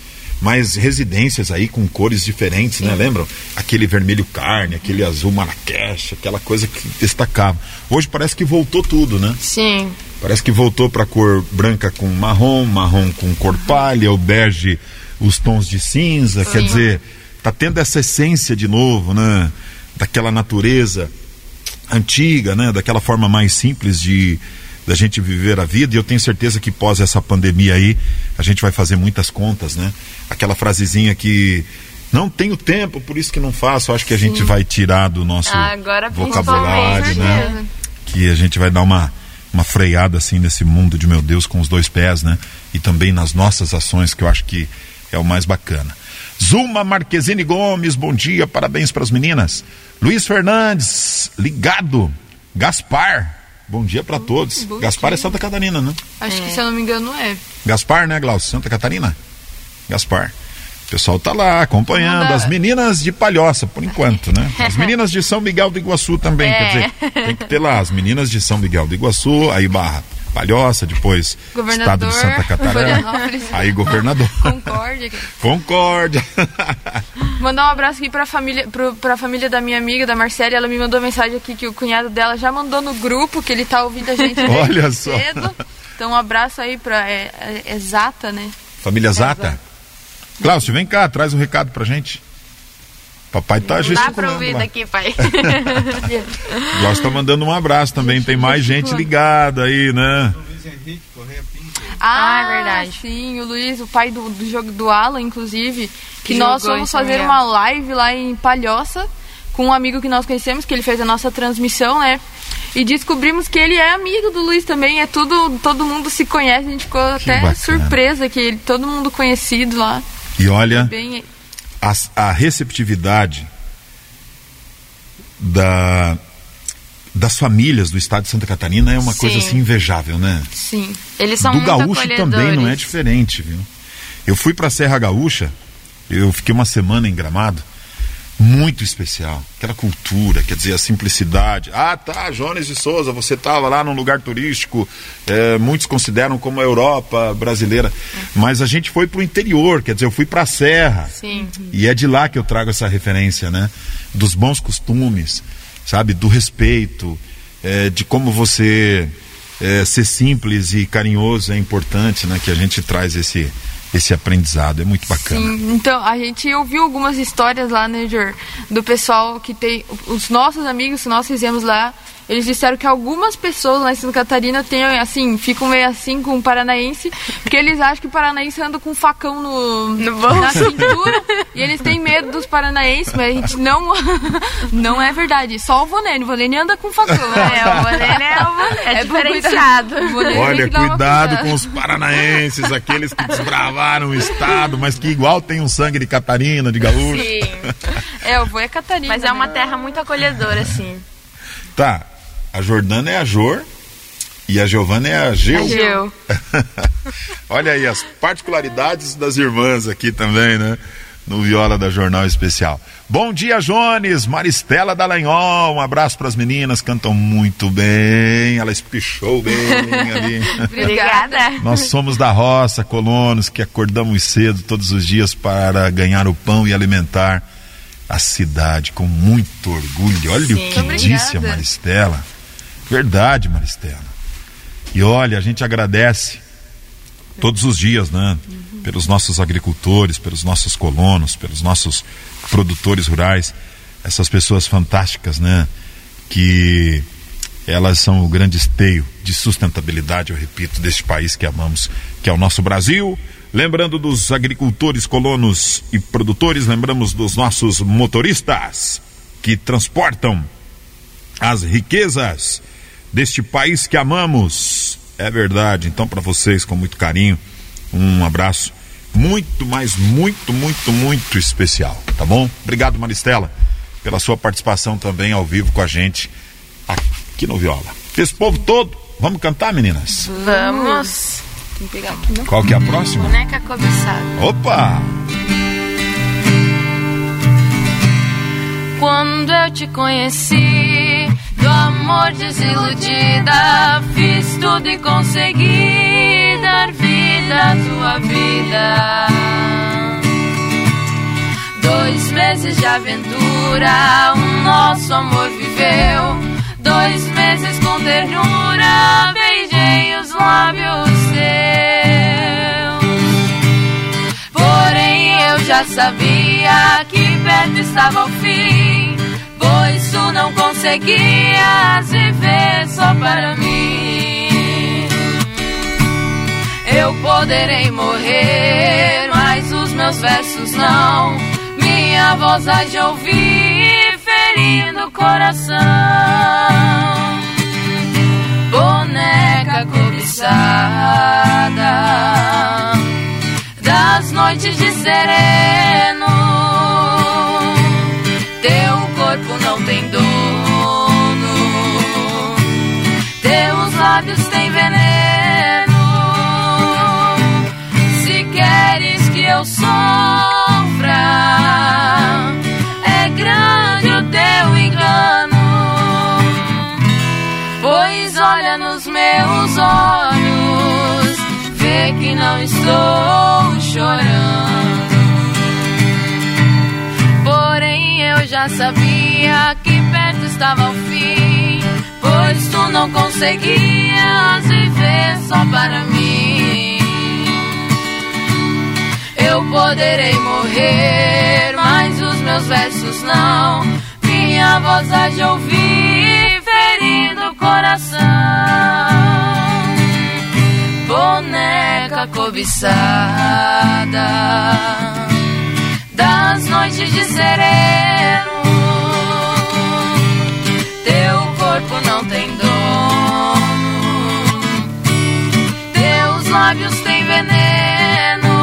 mas residências aí com cores diferentes, né? Lembram? Aquele vermelho carne, aquele azul marrakech, aquela coisa que destacava. Hoje parece que voltou tudo, né? Sim. Parece que voltou para cor branca com marrom, marrom com cor palha, o bege, os tons de cinza. Quer dizer, tá tendo essa essência de novo, né? daquela natureza antiga, né? Daquela forma mais simples de da gente viver a vida. E eu tenho certeza que pós essa pandemia aí, a gente vai fazer muitas contas, né? Aquela frasezinha que não tenho tempo, por isso que não faço. Acho que a gente Sim. vai tirar do nosso Agora, vocabulário, né? Que a gente vai dar uma uma freada assim nesse mundo de meu Deus com os dois pés, né? E também nas nossas ações, que eu acho que é o mais bacana. Zuma Marquezine Gomes, bom dia, parabéns para as meninas. Luiz Fernandes, ligado. Gaspar, bom dia para todos. Bom Gaspar dia. é Santa Catarina, né? Acho é. que se eu não me engano é. Gaspar, né, Glaucio? Santa Catarina? Gaspar. O pessoal tá lá acompanhando as meninas de Palhoça, por enquanto, né? As meninas de São Miguel do Iguaçu também, é. quer dizer, tem que ter lá as meninas de São Miguel do Iguaçu, aí Barra Palhoça, depois Estado de Santa Catarina, aí governador. Concórdia. Concórdia. Mandar um abraço aqui pra família, pro, pra família da minha amiga, da Marcela, ela me mandou mensagem aqui que o cunhado dela já mandou no grupo, que ele tá ouvindo a gente Olha só. cedo. Então um abraço aí pra é, é, Exata, né? Família Zata? Cláudio, vem cá, traz um recado pra gente. Papai tá gesticulando. Dá pra ouvir lá. daqui, pai. Cláudio tá mandando um abraço também. Tem mais gente ligada aí, né? Ah, é verdade. Sim, o Luiz, o pai do, do jogo do Alan, inclusive, que, que nós fomos fazer uma live lá em Palhoça com um amigo que nós conhecemos, que ele fez a nossa transmissão, né? E descobrimos que ele é amigo do Luiz também, é tudo, todo mundo se conhece, a gente ficou que até bacana. surpresa que ele, todo mundo conhecido lá. E olha, Bem... a, a receptividade da, das famílias do estado de Santa Catarina é uma Sim. coisa assim invejável, né? Sim, eles são Do muito gaúcho também não é diferente, viu? Eu fui para a Serra Gaúcha, eu fiquei uma semana em Gramado muito especial. Aquela cultura, quer dizer, a simplicidade. Ah, tá, Jones de Souza, você estava lá num lugar turístico, é, muitos consideram como a Europa brasileira, mas a gente foi para o interior, quer dizer, eu fui para a Serra. Sim. E é de lá que eu trago essa referência, né? Dos bons costumes, sabe? Do respeito, é, de como você é, ser simples e carinhoso é importante, né? Que a gente traz esse esse aprendizado. É muito bacana. Sim, então a gente ouviu algumas histórias lá, né, Jor, do pessoal que tem. Os nossos amigos que nós fizemos lá eles disseram que algumas pessoas lá em Santa Catarina têm, assim, ficam meio assim com o paranaense, porque eles acham que o paranaense anda com um facão no, no na cintura e eles têm medo dos paranaenses, mas a gente não. não é verdade. Só o Vonene. O Vonene anda com facão. É, o Vonene é o Vonene. É, é diferenciado. Olha, cuidado com os paranaenses, aqueles que desbravaram o estado, mas que igual tem um sangue de Catarina, de gaúcho. Sim. É, o vô é Catarina. Mas é uma né? terra muito acolhedora, assim. Tá, a Jordana é a Jor e a Giovana é a Geu. A Geu. Olha aí as particularidades das irmãs aqui também, né? No Viola da Jornal Especial. Bom dia, Jones, Maristela Dallagnol. Um abraço para as meninas, cantam muito bem. Ela espichou bem ali. Obrigada. Nós somos da roça, colonos, que acordamos cedo todos os dias para ganhar o pão e alimentar a cidade com muito orgulho. Olha Sim, o que obrigada. disse a Maristela. Verdade, Maristela. E olha, a gente agradece todos os dias, né? Pelos nossos agricultores, pelos nossos colonos, pelos nossos produtores rurais, essas pessoas fantásticas, né? Que elas são o grande esteio de sustentabilidade, eu repito, deste país que amamos, que é o nosso Brasil. Lembrando dos agricultores, colonos e produtores, lembramos dos nossos motoristas que transportam as riquezas deste país que amamos. É verdade. Então, para vocês, com muito carinho, um abraço muito, mas muito, muito, muito especial. Tá bom? Obrigado, Maristela, pela sua participação também ao vivo com a gente aqui no Viola. Esse povo todo, vamos cantar, meninas? Vamos. Tem que pegar aqui, não? Qual que é a próxima? Boneca cobiçada. Opa! Quando eu te conheci do amor desiludida. Fiz tudo e consegui dar vida à tua vida. Dois meses de aventura, o nosso amor viveu. Dois meses com ternura, beijei os lábios teus. Porém eu já sabia que perto estava o fim, tu não conseguias viver só para mim. Eu poderei morrer, mas os meus versos não. Minha voz há de ouvir, ferindo o coração. Boneca cobiçada das noites de sereno. Teu estou chorando. Porém eu já sabia que perto estava o fim, pois tu não conseguias viver só para mim. Eu poderei morrer, mas os meus versos não. Minha voz há de ouvir, ferindo o coração. Boneca cobiçada das noites de sereno. Teu corpo não tem dono, teus lábios têm veneno.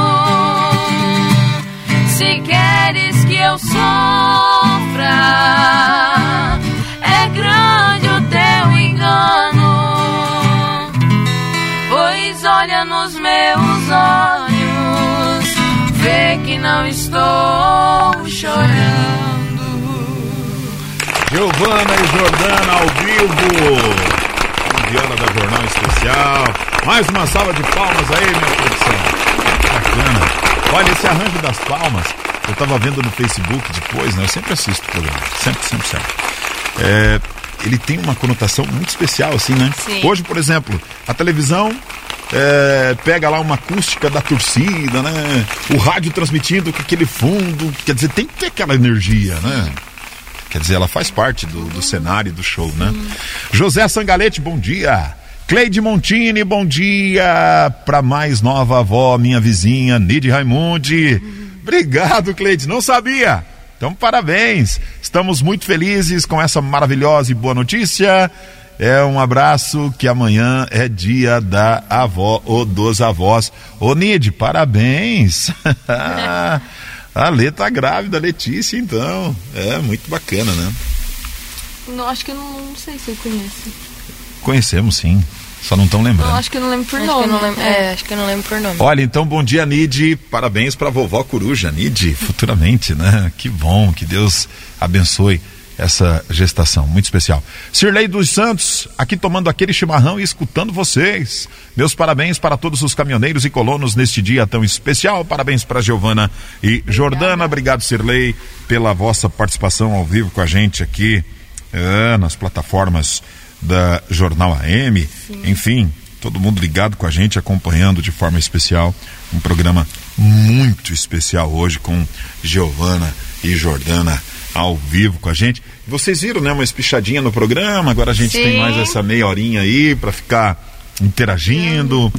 Se queres que eu sofra, é grande o teu engano. Pois olha nos meus olhos, vê que não estou chorando. Giovana e Jordana ao vivo. Viola da Jornal Especial. Mais uma salva de palmas aí, minha produção. Bacana. Olha, esse arranjo das palmas, eu tava vendo no Facebook depois, né? Eu sempre assisto o programa. Sempre, sempre, sempre. É, ele tem uma conotação muito especial, assim, né? Sim. Hoje, por exemplo, a televisão é, pega lá uma acústica da torcida, né? O rádio transmitindo com aquele fundo. Quer dizer, tem que ter aquela energia, né? Quer dizer, ela faz parte do, do cenário do show, né? José Sangalete, bom dia. Cleide Montini, bom dia. Pra mais nova avó, minha vizinha, Nide Raimundi. Obrigado, Cleide. Não sabia. Então, parabéns. Estamos muito felizes com essa maravilhosa e boa notícia. É um abraço que amanhã é dia da avó ou dos avós. Ô Nide, parabéns. A Lê tá grávida, Letícia, então. É muito bacana, né? Não, acho que eu não, não sei se eu conheço. Conhecemos sim, só não estão Não, lembrando. acho que eu não lembro por Acho nome. não lembro, É. é, acho que eu não lembro por nome. Olha, então bom dia, Nide. Parabéns pra vovó Coruja, Nide, futuramente, né? Que bom, que Deus abençoe essa gestação, muito especial. Sirlei dos Santos, aqui tomando aquele chimarrão e escutando vocês. Meus parabéns para todos os caminhoneiros e colonos neste dia tão especial. Parabéns para Giovana e Jordana. Obrigado, Sirlei, pela vossa participação ao vivo com a gente aqui é, nas plataformas da Jornal AM. Enfim, todo mundo ligado com a gente, acompanhando de forma especial um programa muito especial hoje com Giovana e Jordana ao vivo com a gente. Vocês viram, né, uma espichadinha no programa, agora a gente tem Sim. mais essa meia horinha aí para ficar interagindo,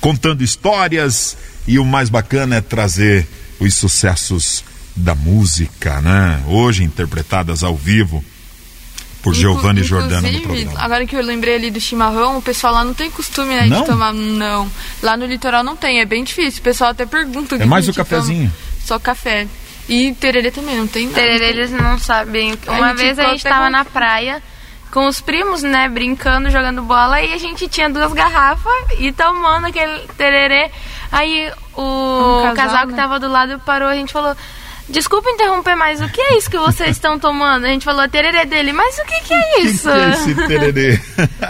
contando histórias e o mais bacana é trazer os sucessos da música, né? Hoje interpretadas ao vivo por Giovanni e Jordana no inclusive, programa. Agora que eu lembrei ali do chimarrão, o pessoal lá não tem costume né, Não? de tomar. Não. Lá no litoral não tem, é bem difícil. O pessoal até pergunta. É mais o cafezinho. toma. Só café. E tererê também, não tem nada. Tererê, eles não sabem. Uma vez a gente até tava com- na praia com os primos, né, brincando, jogando bola, e a gente tinha duas garrafas e tomando aquele tererê. Aí o Um casal, casal que né? tava do lado parou, a gente falou. Desculpa interromper, mas o que é isso que vocês estão tomando? A gente falou tererê dele, mas o que, que é Que isso? que é esse tererê?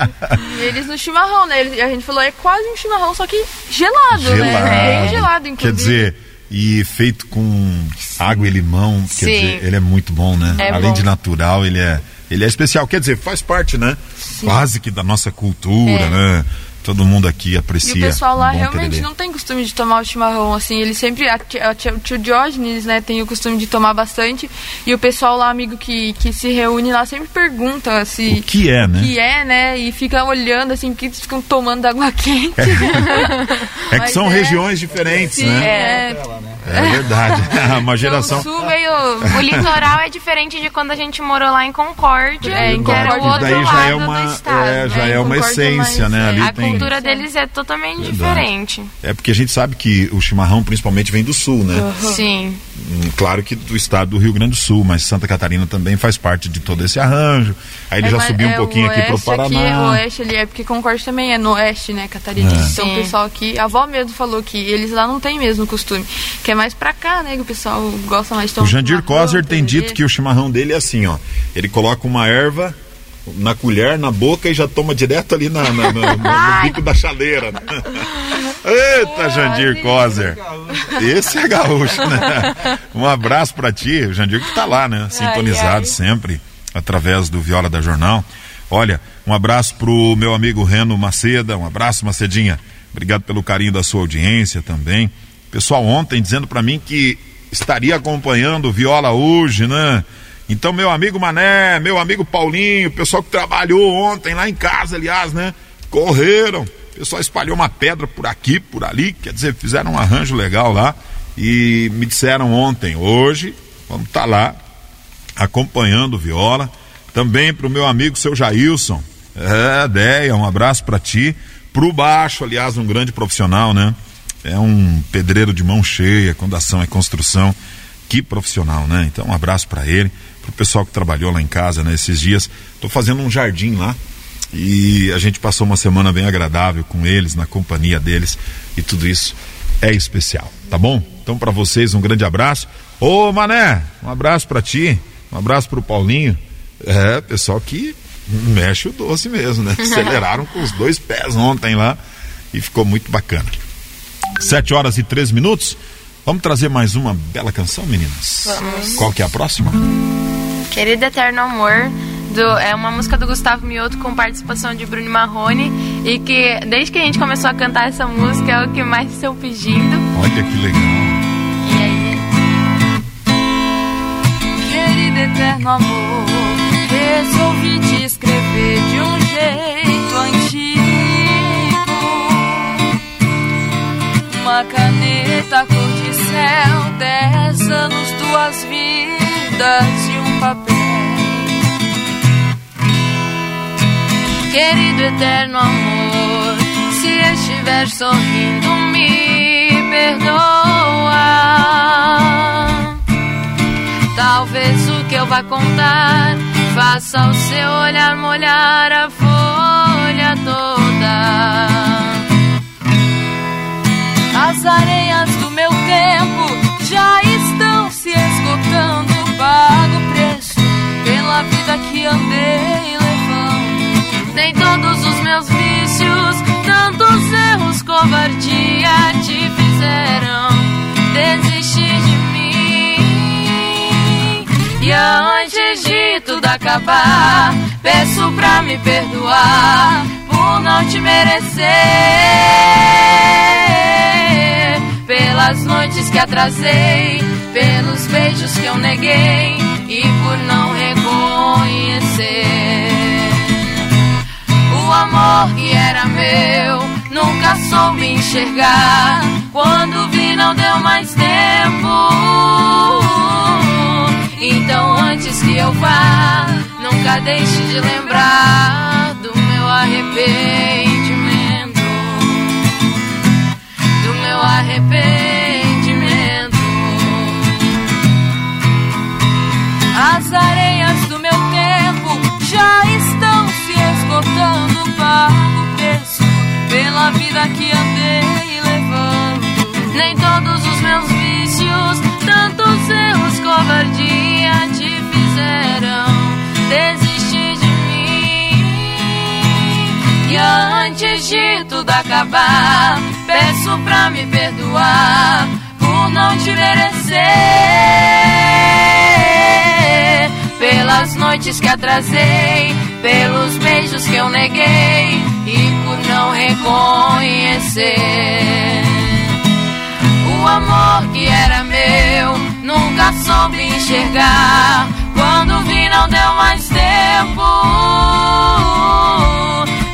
Eles no chimarrão, né? A gente falou, é quase um chimarrão, só que gelado, gelado. né? Bem gelado, inclusive. Quer dizer, e feito com água e limão, quer Sim. dizer, ele é muito bom, né? É Além bom. de natural, ele é, ele é especial. Quer dizer, faz parte, né? Quase que da nossa cultura, É. né? Todo mundo aqui aprecia. E o pessoal lá um realmente tererê. não tem costume de tomar o chimarrão, assim, ele sempre, a tia- a tia- o tio Diógenes, né, tem o costume de tomar bastante, e o pessoal lá, amigo que, que se reúne lá, sempre pergunta se... O que é, né? que é, né, e fica olhando, assim, porque eles ficam tomando água quente. É que Mas são é- regiões diferentes, Sim, né? é. É verdade. Uma geração. O sul meio... O litoral é diferente de quando a gente morou lá em Concórdia, É, em que era o outro daí já lado é uma, do estado. é, já né? é uma essência, mais, né? é. Ali A tem. Cultura deles é totalmente Verdade. diferente. É porque a gente sabe que o chimarrão principalmente vem do sul, né? Sim. Hum, Claro que do estado do Rio Grande do Sul, mas Santa Catarina também faz parte de todo esse arranjo. Aí ele É, já subiu um é, pouquinho o aqui pro oeste aqui, o Paraná. oeste ali é porque Concórdia também é no oeste, né, Catarina? É. Então Sim. o pessoal aqui, a avó mesmo falou que eles lá não tem mesmo costume, que é mais pra cá, né, que o pessoal gosta mais de O Jandir Coser tem dito que o chimarrão dele é assim, ó. Ele coloca uma erva na colher, na boca e já toma direto ali na, na- na- no, bico da chaleira. né? Eita, Jandir Coser. Esse é gaúcho, né? Um abraço pra ti, o Jandir que tá lá, né? Sintonizado ai. sempre através do Viola da Jornal. Olha, um abraço pro meu amigo Reno Maceda, um abraço, Macedinha. Obrigado pelo carinho da sua audiência também. Pessoal ontem dizendo pra mim que estaria acompanhando Viola hoje, né? Então, meu amigo Mané, meu amigo Paulinho, o pessoal que trabalhou ontem lá em casa, aliás, né? Correram. O pessoal espalhou uma pedra por aqui, por ali, quer dizer, fizeram um arranjo legal lá. E me disseram ontem, hoje, vamos estar lá acompanhando o Viola. Também pro meu amigo seu Jailson. É, Deia, um abraço para ti. Pro baixo, aliás, um grande profissional, né? É um pedreiro de mão cheia, quando ação é construção. Que profissional, né? Então, um abraço para ele, pro pessoal que trabalhou lá em casa, né, esses dias. Tô fazendo um jardim lá e a gente passou uma semana bem agradável com eles, na companhia deles e tudo isso é especial, tá bom? Então, para vocês, um grande abraço. Ô, Mané, um abraço para ti, um abraço pro Paulinho. É, pessoal que mexe o doce mesmo, né? Aceleraram com os dois pés ontem lá e ficou muito bacana. Sete horas e três minutos. Vamos trazer mais uma bela canção, meninas? Vamos. Qual que é a próxima? Querido Eterno Amor, do- é uma música do Gustavo Mioto com participação de Bruno Marrone e que desde que a gente começou a cantar essa música é o que mais estão pedindo. Olha que legal. E aí, Querido eterno amor, resolvi te escrever de um jeito antigo. Uma caneta cor de céu, dez anos, duas vidas e papel. Querido eterno amor, se estiver sorrindo, me perdoa. Talvez o que eu vá contar faça o seu olhar molhar a folha toda. As areias do meu tempo já estão se esgotando. Que andei levando. Nem todos os meus vícios, tantos erros, covardia te fizeram desistir de mim. E antes de tudo acabar, peço pra me perdoar por não te merecer. Pelas noites que atrasei, pelos beijos que eu neguei e por não amor que era meu, nunca soube enxergar. Quando vi, não deu mais tempo. Então, antes que eu vá, nunca deixe de lembrar do meu arrependimento. Do meu arrependimento. Se esgotando. Pago o preço pela vida que andei levando. Nem todos os meus vícios, tantos erros, covardia te fizeram desistir de mim. E antes de tudo acabar, peço pra me perdoar por não te merecer. Pelas noites que atrasei, pelos beijos que eu neguei e por não reconhecer o amor que era meu. Nunca soube enxergar. Quando vi, não deu mais tempo.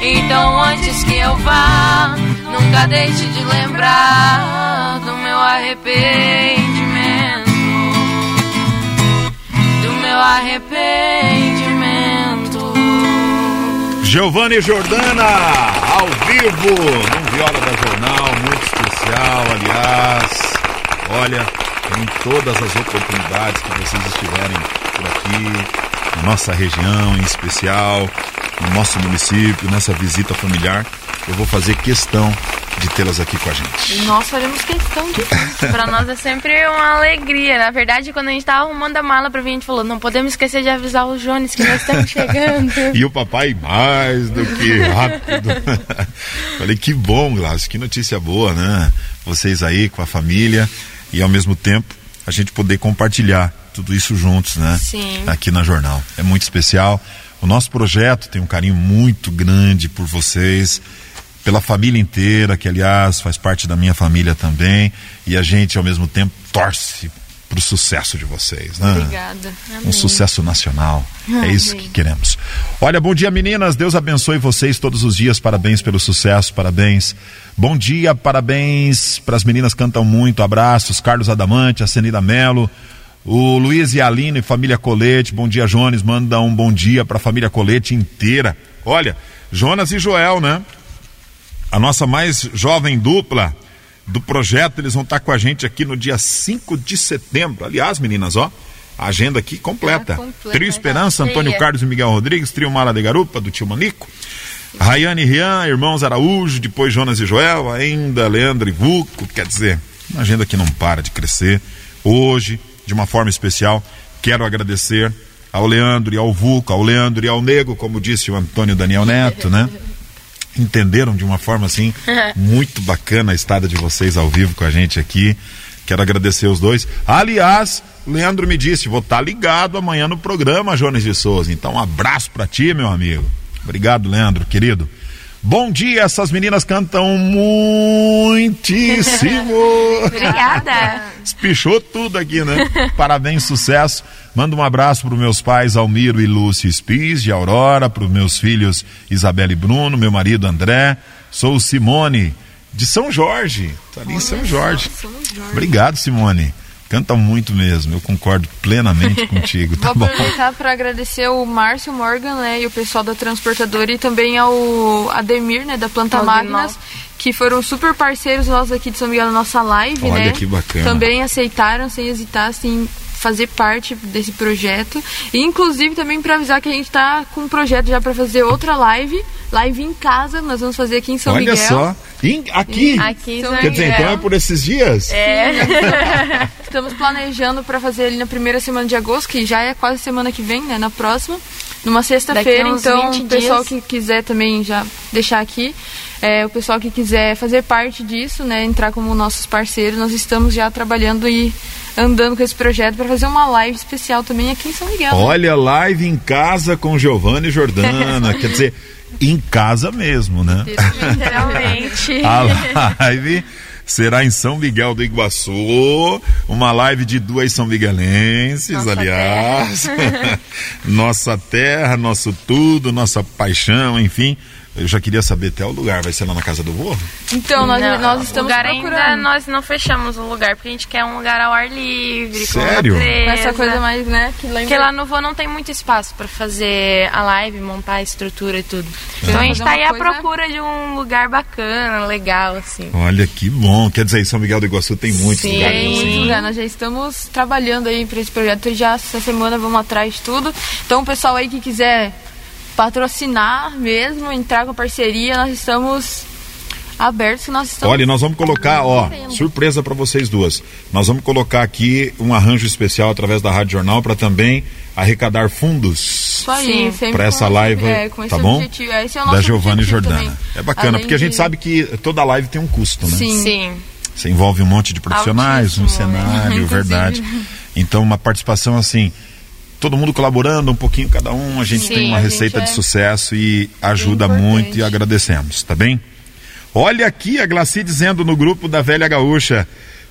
Então, antes que eu vá, nunca deixe de lembrar do meu arrependimento. Arrependimento. Giovanni Jordana, ao vivo, num Viola da Jornal, muito especial, aliás. Olha, em todas as oportunidades que vocês estiverem por aqui, nossa região em especial, no nosso município, nessa visita familiar, eu vou fazer questão de tê-las aqui com a gente. Nós faremos questão de. Pra nós é sempre uma alegria. Na verdade, quando a gente tava arrumando a mala pra vir, a gente falou: não podemos esquecer de avisar o Jones que nós estamos chegando. E o papai mais do que rápido. Falei, que bom, Glaucio, que notícia boa, né? Vocês aí com a família e ao mesmo tempo a gente poder compartilhar tudo isso juntos, né? Sim. Aqui na Jornal. É muito especial. O nosso projeto tem um carinho muito grande por vocês, pela família inteira, que aliás faz parte da minha família também, e a gente ao mesmo tempo torce para o sucesso de vocês, né? Obrigada. Um sucesso nacional. É isso que queremos. Olha, bom dia meninas, Deus abençoe vocês todos os dias. Parabéns pelo sucesso, parabéns. Bom dia, parabéns para as meninas cantam muito. Abraços, Carlos Adamante, a Senida Melo, o Luiz e a Aline, família Colete. Bom dia, Jones. Manda um bom dia para a família Colete inteira. Olha, Jonas e Joel, né? A nossa mais jovem dupla do projeto, eles vão estar com a gente aqui no dia 5 de setembro. Aliás, meninas, ó, a agenda aqui completa. Ah, completa. Trio Esperança, Antônio Cheia. Carlos e Miguel Rodrigues, Trio Mala de Garupa, do tio Manico. Rayane e Rian, irmãos Araújo, depois Jonas e Joel, ainda Leandro e Vuco, quer dizer, uma agenda que não para de crescer. Hoje, de uma forma especial, quero agradecer ao Leandro e ao Vuco, ao Leandro e ao Nego, como disse o Antônio Daniel Neto, né? entenderam de uma forma assim muito bacana a estada de vocês ao vivo com a gente aqui. Quero agradecer os dois. Aliás, Leandro me disse, vou estar ligado amanhã no programa, Jones de Souza. Então, um abraço para ti, meu amigo. Obrigado, Leandro, querido. Bom dia, essas meninas cantam muitíssimo. Obrigada. Espichou tudo aqui, né? Parabéns, sucesso. Manda um abraço para os meus pais Almiro e Lúcio Spies, de Aurora, para os meus filhos Isabela e Bruno, meu marido André. Sou Simone, de São Jorge. Tá ali em São Jorge. São Jorge. Obrigado, Simone. Cantam muito mesmo, eu concordo plenamente contigo, tá Vou aproveitar para agradecer o Márcio Morgan, né, e o pessoal da transportadora e também ao Ademir, né, da Planta Aldinol. Magnas, que foram super parceiros nossos aqui de São Miguel na nossa live, Olha né? que bacana. Também aceitaram sem hesitar, assim, fazer parte desse projeto. E inclusive também para avisar que a gente tá com um projeto já para fazer outra live, live em casa, nós vamos fazer aqui em São Olha Miguel. só. Em- aqui? Aqui, São São Quer dizer, então é por esses dias? É. Estamos planejando para fazer ali na primeira semana de agosto, que já é quase semana que vem, né? Na próxima. Numa sexta-feira, então 20 o pessoal dias. que quiser também já deixar aqui. é, o pessoal que quiser fazer parte disso, né? Entrar como nossos parceiros, nós estamos já trabalhando e andando com esse projeto para fazer uma live especial também aqui em São Miguel. né? Olha, live em casa com Giovanni Jordana. Quer dizer, em casa mesmo, né? Literalmente. A live será em São Miguel do Iguaçu, uma live de duas são miguelenses, Nossa aliás. nossa terra, nosso tudo, nossa paixão, enfim. Eu já queria saber até o lugar, vai ser lá na casa do vô? Então, nós, Não, nós estamos lugar procurando. ainda nós não fechamos o lugar porque a gente quer um lugar ao ar livre, Sério? essa coisa mais, né? Que lembra... Porque lá no vô não tem muito espaço pra fazer a live, montar a estrutura e tudo. Então a gente tá aí à procura de um lugar bacana, legal, assim. Olha que bom. Quer dizer, em São Miguel do Iguaçu tem muitos Sim. lugares. Tem muitos lugares. Nós já estamos trabalhando aí para esse projeto e já essa semana vamos atrás de tudo. Então, o pessoal aí que quiser patrocinar mesmo, entrar com parceria, nós estamos abertos, nós estamos. Olha, nós vamos colocar, ó, surpresa para vocês duas. Nós vamos colocar aqui um arranjo especial através da Rádio Jornal para também arrecadar fundos para essa live, é, tá bom? objetivo. É o nosso da Giovanni objetivo Jordana. também. É bacana, Além porque a gente de- sabe que toda live tem um custo, né? Sim. Sim. Você envolve um monte de profissionais, um Altíssimo, né? cenário, verdade. Então, uma participação assim, todo mundo colaborando, um pouquinho cada um, a gente Sim, tem uma receita gente de é sucesso e ajuda importante. muito e agradecemos, tá bem? Olha aqui a Glaci dizendo no grupo da Velha Gaúcha.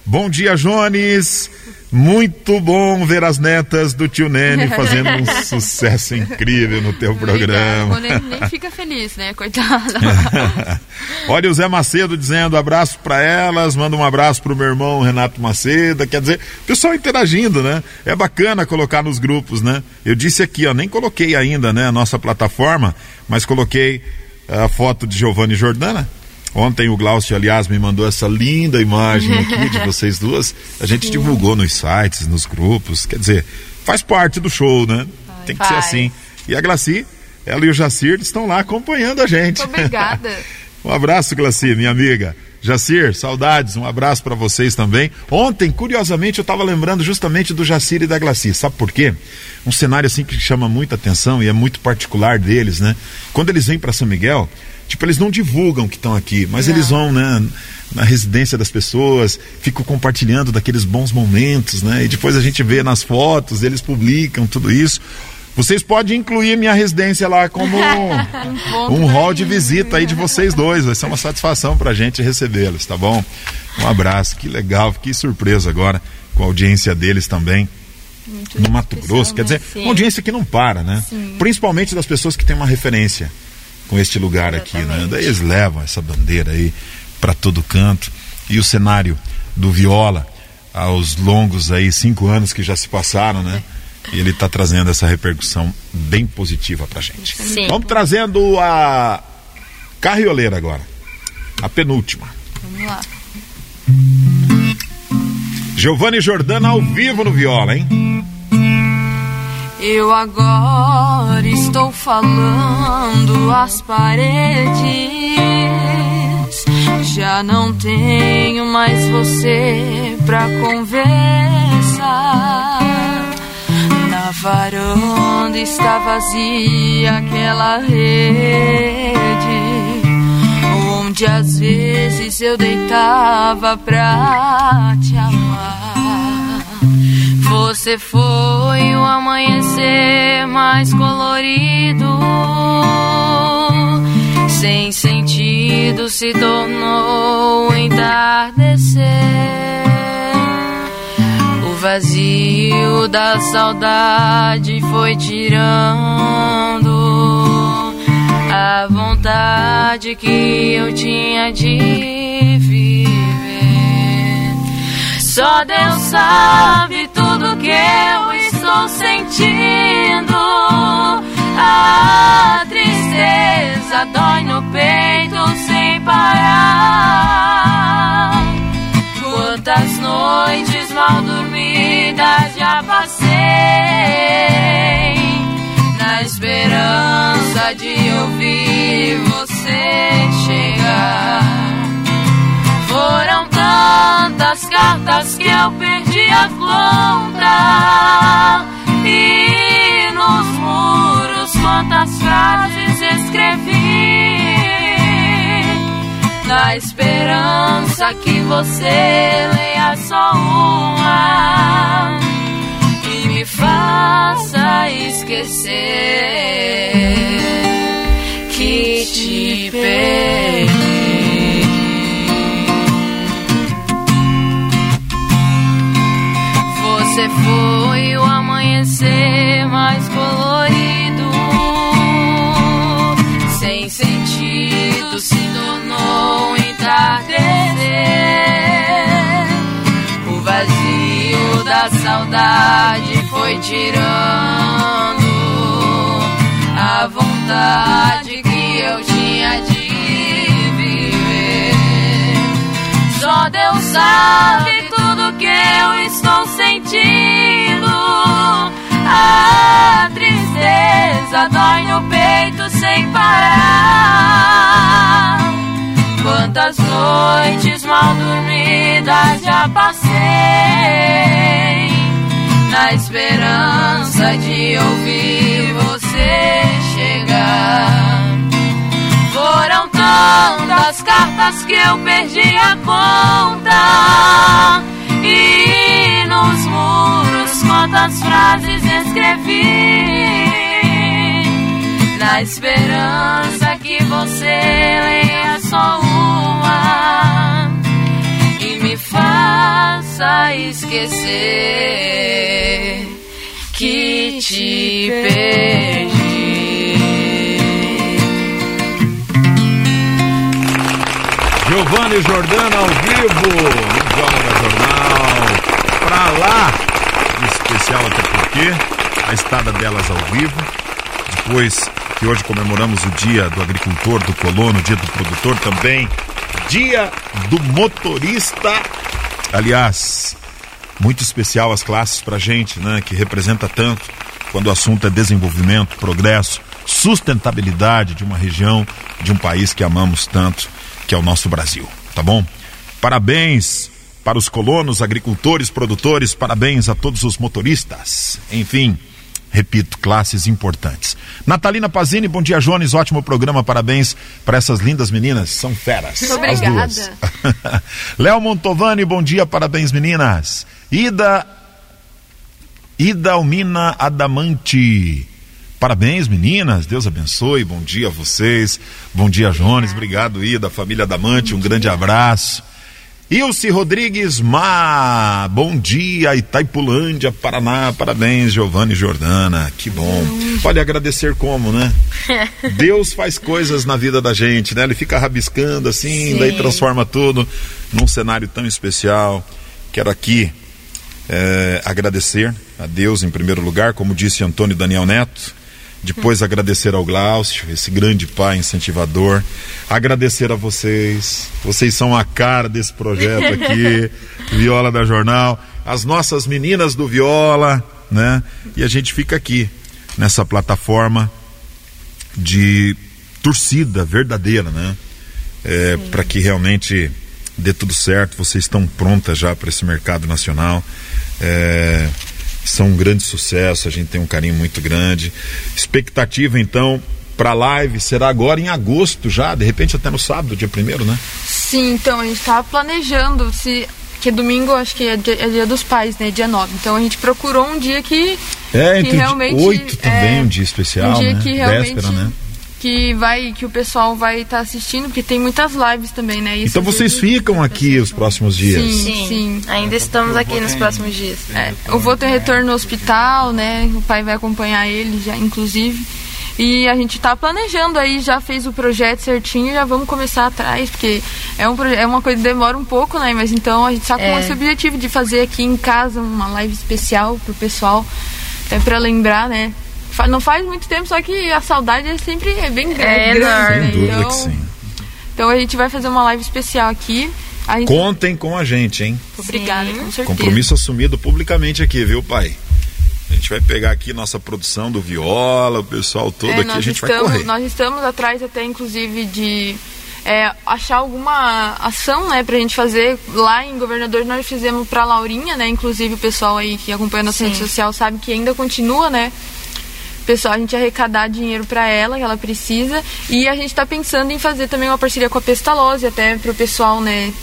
Bom dia, Jones. Muito bom ver as netas do tio Nene fazendo um sucesso incrível no teu programa. O Nene nem fica feliz, né? Coitada. Olha o Zé Macedo dizendo abraço para elas, manda um abraço pro meu irmão Renato Macedo. Quer dizer, pessoal interagindo, né? É bacana colocar nos grupos, né? Eu disse aqui, ó, nem coloquei ainda, né, a nossa plataforma, mas coloquei a foto de Giovanni Jordana Ontem o Glaucio, aliás, me mandou essa linda imagem aqui de vocês duas. A gente Sim. divulgou nos sites, nos grupos. Quer dizer, faz parte do show, né? Ai, Tem que faz. ser assim. E a Glaci, ela e o Jacir estão lá acompanhando a gente. Obrigada. um abraço, Glaci, minha amiga. Jacir, saudades, um abraço para vocês também. Ontem, curiosamente, eu estava lembrando justamente do Jacir e da Glaci. Sabe por quê? Um cenário assim que chama muita atenção e é muito particular deles, né? Quando eles vêm para São Miguel, Tipo, eles não divulgam que estão aqui, mas não. eles vão, né? Na residência das pessoas, ficam compartilhando daqueles bons momentos, né? E depois a gente vê nas fotos, eles publicam tudo isso. Vocês podem incluir minha residência lá como um, um hall de visita aí de vocês dois. Vai ser uma satisfação pra gente recebê-los, tá bom? Um abraço, que legal, que surpresa agora com a audiência deles também. Muito no Mato Grosso, quer dizer, né? uma audiência que não para, né? Sim. Principalmente das pessoas que têm uma referência com este lugar Exatamente. aqui, né? Daí eles levam essa bandeira aí para todo canto e o cenário do Viola aos longos aí cinco anos que já se passaram, né? E ele está trazendo essa repercussão bem positiva para gente. Sim. Vamos trazendo a carrioleira agora, a penúltima. Vamos lá. Giovanni Jordana ao vivo no viola, hein? Eu agora estou falando às paredes. Já não tenho mais você pra conversar. Na varanda está vazia aquela rede. Onde às vezes eu deitava pra te amar. Você foi o amanhecer mais colorido. Sem sentido se tornou o entardecer. O vazio da saudade foi tirando a vontade que eu tinha de viver. Só Deus sabe que eu estou sentindo. A tristeza dói no peito sem parar. Quantas noites mal dormidas já passei na esperança de ouvir você chegar. Foram tantas cartas que eu perdi a conta. E nos muros quantas frases escrevi. Na esperança que você leia só uma e me faça esquecer que te perdi. Você foi o amanhecer mais colorido. Sem sentido se tornou um entardecer. O vazio da saudade foi tirando a vontade que eu tinha de viver. Só Deus sabe que eu estou sentindo. A tristeza dói no peito sem parar. Quantas noites mal dormidas já passei na esperança de ouvir você chegar. Foram tantas cartas que eu perdi a conta. E nos muros quantas frases escrevi. Na esperança que você leia só uma. E me faça esquecer Que te perdi. Giovanni Jordana ao vivo lá, especial até porque a estada delas ao vivo. Depois que hoje comemoramos o dia do agricultor, do colono, dia do produtor também, dia do motorista. Aliás, muito especial as classes pra gente, né? Que representa tanto quando o assunto é desenvolvimento, progresso, sustentabilidade de uma região, de um país que amamos tanto que é o nosso Brasil, tá bom? Parabéns para os colonos, agricultores, produtores, parabéns a todos os motoristas. Enfim, repito, classes importantes. Natalina Pazini, bom dia, Jones, ótimo programa, parabéns para essas lindas meninas, são feras. Obrigada. Léo Montovani, bom dia, parabéns, meninas. Ida Ida Almina Adamante. Parabéns, meninas. Deus abençoe. Bom dia a vocês. Bom dia, Jones. Obrigado, Ida, família Damante. Um grande abraço. Ilse Rodrigues Má, bom dia, Itaipulândia, Paraná, parabéns, Giovanni Jordana, que bom. Pode agradecer como, né? Deus faz coisas na vida da gente, né? Ele fica rabiscando assim, Sim. daí transforma tudo num cenário tão especial. Quero aqui é, agradecer a Deus em primeiro lugar, como disse Antônio Daniel Neto. Depois agradecer ao Glaucio, esse grande pai incentivador. Agradecer a vocês. Vocês são a cara desse projeto aqui, Viola da Jornal. As nossas meninas do Viola, né? E a gente fica aqui nessa plataforma de torcida verdadeira, né? É, para que realmente dê tudo certo. Vocês estão prontas já para esse mercado nacional. É, são um grande sucesso, a gente tem um carinho muito grande. Expectativa então para a live será agora em agosto já, de repente até no sábado, dia primeiro, né? Sim, então a gente tava planejando se. Que domingo acho que é dia, é dia dos pais, né? Dia 9. Então a gente procurou um dia que. É, que realmente. oito também, é, um dia especial, um dia né? que realmente. Véspera, né? Que vai, que o pessoal vai estar assistindo, porque tem muitas lives também, né? Isso Então vocês ficam aqui os próximos dias. Sim, sim. Ainda estamos aqui nos próximos dias. É, eu vou ter retorno no hospital, né? O pai vai acompanhar ele já, inclusive. E a gente tá planejando aí, já fez o projeto certinho, já vamos começar atrás, porque é, um, é uma coisa que demora um pouco, né? Mas então a gente tá com É. esse objetivo de fazer aqui em casa uma live especial pro pessoal, até pra lembrar, né? Fa- Não faz muito tempo, só que a saudade é sempre é bem É grande. enorme. né? Sem dúvida então, que sim. então a gente vai fazer uma live especial aqui. A gente... Contem com a gente, hein? Obrigada, Sim. com certeza. Compromisso assumido publicamente aqui, viu, pai? A gente vai pegar aqui nossa produção do Viola, o pessoal todo É, aqui, a gente vai estamos, correr. Nós estamos atrás até, inclusive, de é, achar alguma ação, né, pra gente fazer. Lá em Governador nós fizemos pra Laurinha, né, inclusive o pessoal aí que acompanha nossa Sim. rede social sabe que ainda continua, né, pessoal, a gente arrecadar dinheiro pra ela, que ela precisa, e a gente tá pensando em fazer também uma parceria com a Pestalozzi, até pro pessoal, né,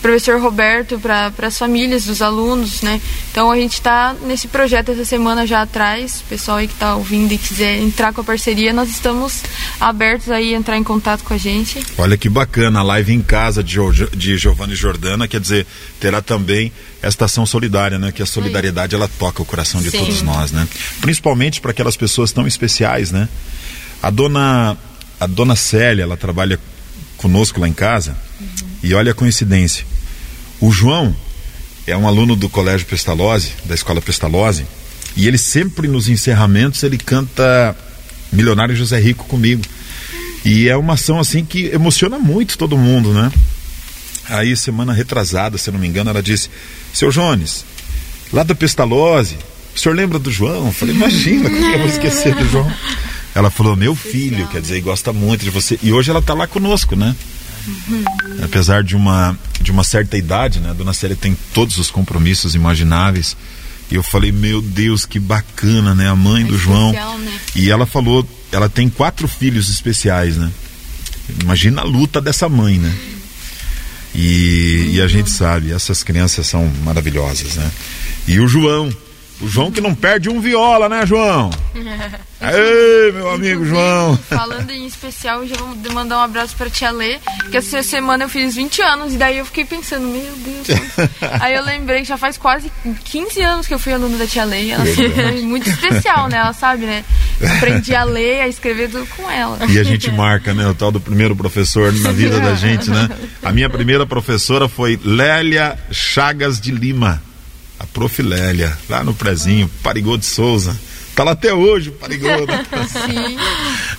professor Roberto para as famílias dos alunos, né? Então a gente está nesse projeto essa semana já atrás. O pessoal aí que está ouvindo e quiser entrar com a parceria, nós estamos abertos aí a entrar em contato com a gente. Olha que bacana, a live em casa de, Jo- de Giovanni Jordana, quer dizer, terá também esta ação solidária, né? Que a solidariedade ela toca o coração de Sim. todos nós, né? Principalmente para aquelas pessoas tão especiais, né? A dona a dona Célia, ela trabalha conosco lá em casa. E olha a coincidência. O João é um aluno do Colégio Pestalozzi, da Escola Pestalozzi, e ele sempre nos encerramentos ele canta Milionário José Rico comigo. E é uma ação assim que emociona muito todo mundo, né? Aí, semana retrasada, se não me engano, ela disse: Seu Jones, lá da Pestalozzi, o senhor lembra do João? Eu falei: Imagina, como que eu vou esquecer do João? Ela falou: Meu filho, quer dizer, gosta muito de você. E hoje ela está lá conosco, né? Apesar de uma, de uma certa idade, né? A dona Célia tem todos os compromissos imagináveis. E eu falei: Meu Deus, que bacana, né? A mãe do João. especial, né? E ela falou: ela tem quatro filhos especiais, né? Imagina a luta dessa mãe, né? E, e a gente sabe, essas crianças são maravilhosas, né? E o João, O João que não perde um viola, né, João? Aê, meu amigo João. Falando em especial, já vou mandar um abraço pra tia Lê, que essa semana eu fiz 20 anos, e daí eu fiquei pensando, meu Deus. Aí eu lembrei que já faz quase 15 anos que eu fui aluno da tia Lê, e ela foi muito especial, né? Ela sabe, né? Aprendi a ler, a escrever tudo com ela. E a gente marca, né, o tal do primeiro professor na vida da gente, né? A minha primeira professora foi Lélia Chagas de Lima, a prof. Lélia, lá no prezinho, Parigô de Souza. Tá lá até hoje Parigô. Sim.